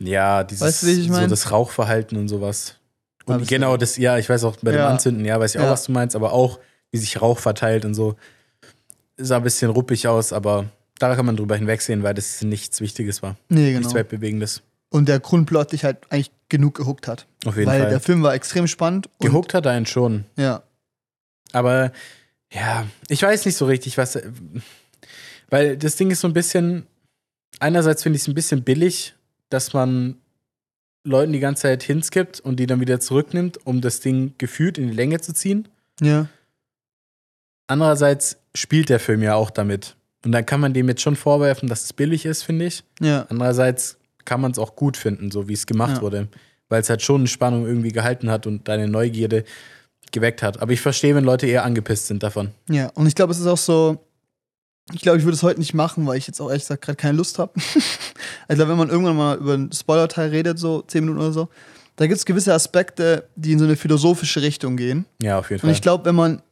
ja, dieses Weißt du, ich so mein? das Rauchverhalten und sowas. Und genau das, ja, ich weiß auch bei dem Ja. Anzünden, ja, weiß ich auch, Ja. was du meinst, aber auch, wie sich Rauch verteilt und so. Sah ein bisschen ruppig aus, aber da kann man drüber hinwegsehen, weil das nichts Wichtiges war. Nee, Nichts genau. Weltbewegendes. Und der Grundplot dich halt eigentlich genug gehuckt hat. Auf jeden weil Fall. der Film war extrem spannend. Gehuckt hat er einen schon. Ja. Aber ja, ich weiß nicht so richtig, was. Weil das Ding ist so ein bisschen. Einerseits finde ich es ein bisschen billig, dass man Leuten die ganze Zeit Hints gibt und die dann wieder zurücknimmt, um das Ding gefühlt in die Länge zu ziehen. Ja. Andererseits spielt der Film ja auch damit. Und dann kann man dem jetzt schon vorwerfen, dass es billig ist, finde ich. Ja. Andererseits kann man es auch gut finden, so wie es gemacht Ja. wurde. Weil es halt schon eine Spannung irgendwie gehalten hat und deine Neugierde geweckt hat. Aber ich verstehe, wenn Leute eher angepisst sind davon. Ja, und ich glaube, es ist auch so. Ich glaube, ich würde es heute nicht machen, weil ich jetzt auch ehrlich gesagt gerade keine Lust habe. ich glaube, wenn man irgendwann mal über einen Spoiler-Teil redet, so zehn Minuten oder so, da gibt es gewisse Aspekte, die in so eine philosophische Richtung gehen. Ja, auf jeden Und Fall. ich glaube, wenn man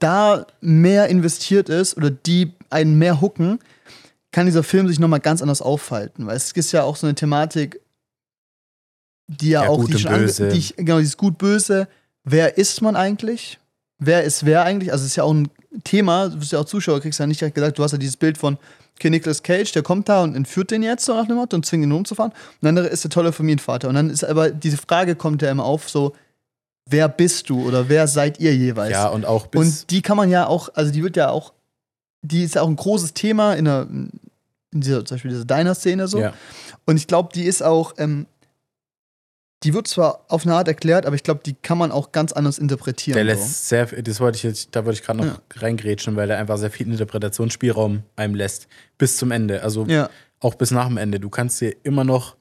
da mehr investiert ist oder die einen mehr hooken, kann dieser Film sich nochmal ganz anders aufhalten. Weil es ist ja auch so eine Thematik, die ja, Ja, auch gut die und böse. Die ich, genau, dieses gut-böse. Wer ist man eigentlich? Wer ist wer eigentlich? Also, es ist ja auch ein Thema, du bist ja auch Zuschauer, kriegst ja nicht direkt gesagt, du hast ja dieses Bild von okay, Nicolas Cage, der kommt da und entführt den jetzt so nach dem Motto und zwingt ihn rumzufahren. Und der andere ist der tolle Familienvater. Und dann ist aber diese Frage kommt ja immer auf, so, wer bist du oder wer seid ihr jeweils? Ja, und auch bis. Und die kann man ja auch, also die wird ja auch, die ist ja auch ein großes Thema in der, in dieser, zum Beispiel dieser Diner-Szene so. ja. Und ich glaube, die ist auch, ähm, die wird zwar auf eine Art erklärt, aber ich glaube, die kann man auch ganz anders interpretieren. Der so. lässt sehr, das wollte ich jetzt, da wollte ich gerade noch Ja. reingrätschen, weil der einfach sehr viel Interpretationsspielraum einem lässt. Bis zum Ende. Also Ja, auch bis nach dem Ende. Du kannst dir immer noch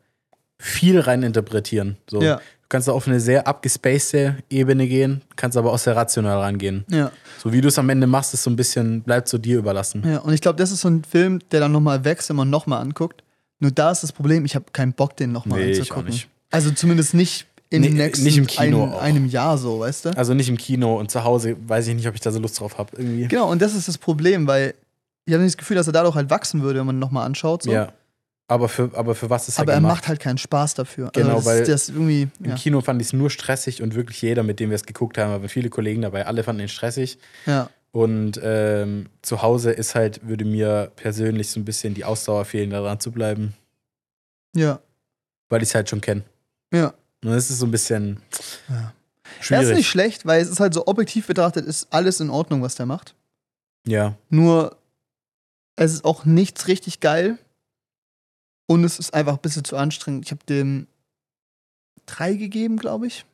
viel rein interpretieren. So. ja, Du kannst auf eine sehr abgespacede Ebene gehen, kannst aber auch sehr rational rangehen. ja, So wie du es am Ende machst, ist so ein bisschen, bleibt so dir überlassen. ja. Und ich glaube, das ist so ein Film, der dann nochmal wächst, wenn man nochmal anguckt. Nur da ist das Problem, ich habe keinen Bock, den nochmal Nee, ich auch anzugucken. nicht. Also zumindest nicht in Nee, nächsten nicht im Kino ein, einem Jahr so, weißt du? Also nicht im Kino und zu Hause weiß ich nicht, ob ich da so Lust drauf habe. Irgendwie. Genau, und das ist das Problem, weil ich habe nicht das Gefühl, dass er dadurch halt wachsen würde, wenn man ihn nochmal anschaut. So. Ja. Aber für, aber für was ist Aber er er gemacht? macht halt keinen Spaß dafür. Genau, also das, weil das irgendwie. Im Ja, Kino fand ich es nur stressig und wirklich jeder, mit dem wir es geguckt haben, aber viele Kollegen dabei, alle fanden ihn stressig. ja, Und ähm, zu Hause ist halt, würde mir persönlich so ein bisschen die Ausdauer fehlen, da dran zu bleiben, ja, weil ich es halt schon kenne. Ja. Und das ist so ein bisschen Ja. Er schwierig. ist nicht schlecht, weil es ist halt so objektiv betrachtet, ist alles in Ordnung, was der macht. ja, Nur, es ist auch nichts richtig geil. Und es ist einfach ein bisschen zu anstrengend. Ich habe dem drei gegeben, glaube ich.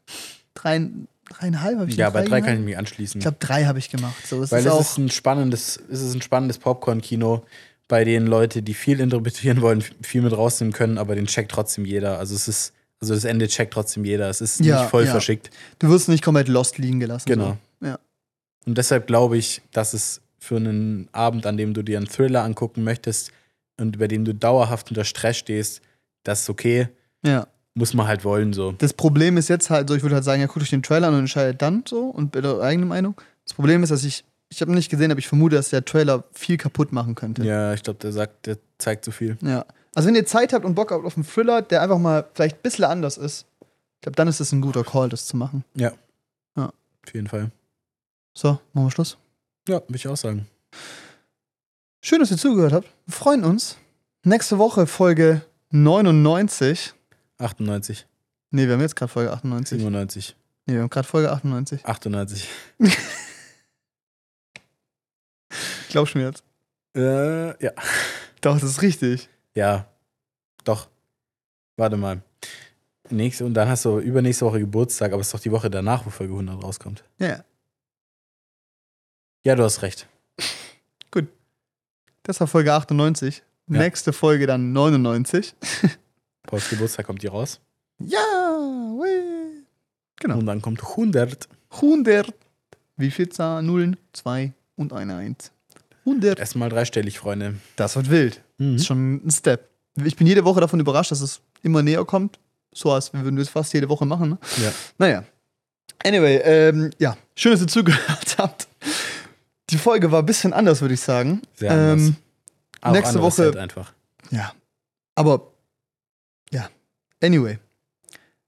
Drei, dreieinhalb habe ich ja, bei drei kann ich mich anschließen. Ich glaube, drei habe ich gemacht. So, das weil ist es ist ein spannendes, es ist ein spannendes Popcorn-Kino, bei denen Leute, die viel interpretieren wollen, viel mit rausnehmen können, aber den checkt trotzdem jeder. Also es ist, also das Ende checkt trotzdem jeder. Es ist Ja, nicht voll ja. verschickt. du wirst nicht komplett lost liegen gelassen. Genau. So. Ja. Und deshalb glaube ich, dass es für einen Abend, an dem du dir einen Thriller angucken möchtest und über den du dauerhaft unter Stress stehst, das ist okay, ja. muss man halt wollen so. Das Problem ist jetzt halt so, ich würde halt sagen, ja, guckt euch den Trailer an und entscheidet dann so und eure eigene Meinung. Das Problem ist, dass ich, ich habe nicht gesehen, aber ich vermute, dass der Trailer viel kaputt machen könnte. Ja, ich glaube, der sagt, der zeigt so viel. Ja. Also wenn ihr Zeit habt und Bock habt auf einen Thriller, der einfach mal vielleicht ein bisschen anders ist, ich glaube, dann ist das ein guter Call, das zu machen. Ja. Ja. Auf jeden Fall. So, machen wir Schluss. Ja, würde ich auch sagen. Schön, dass ihr zugehört habt. Wir freuen uns. Nächste Woche Folge 99. 98, Nee, wir haben jetzt gerade Folge 98. 97, Nee, wir haben gerade Folge 98. 98. Glaubst du mir jetzt? Äh, ja. Doch, das ist richtig. Ja. Doch. Warte mal. Nächste, und dann hast du übernächste Woche Geburtstag, aber es ist doch die Woche danach, wo Folge 100 rauskommt. Ja. Ja, du hast recht. Das war Folge 98. Ja. Nächste Folge dann 99. Pauls Geburtstag kommt die raus. Ja, weh. Genau. Und dann kommt 100. 100. Wie viel Zahlen? Nullen, zwei und eine Eins. 100. Erstmal dreistellig, Freunde. Das wird wild. Mhm. Das ist schon ein Step. Ich bin jede Woche davon überrascht, dass es immer näher kommt. So als wir würden das fast jede Woche machen. Ne? Ja. Naja. Anyway, ähm, ja, schön, dass ihr zugehört habt. Die Folge war ein bisschen anders, würde ich sagen. Sehr anders. Ähm, Auch nächste Woche- Set einfach. ja. Aber, ja. Anyway.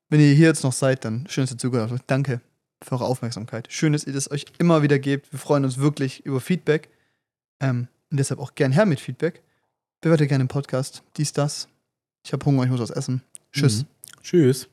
Wenn ihr hier jetzt noch seid, dann schön, dass ihr zugehört habt. Danke für eure Aufmerksamkeit. Schön, dass ihr das euch immer wieder gebt. Wir freuen uns wirklich über Feedback. Ähm, und deshalb auch gern her mit Feedback. Bewertet gerne den Podcast. Dies, das. Ich habe Hunger, ich muss was essen. Tschüss. Mhm. Tschüss.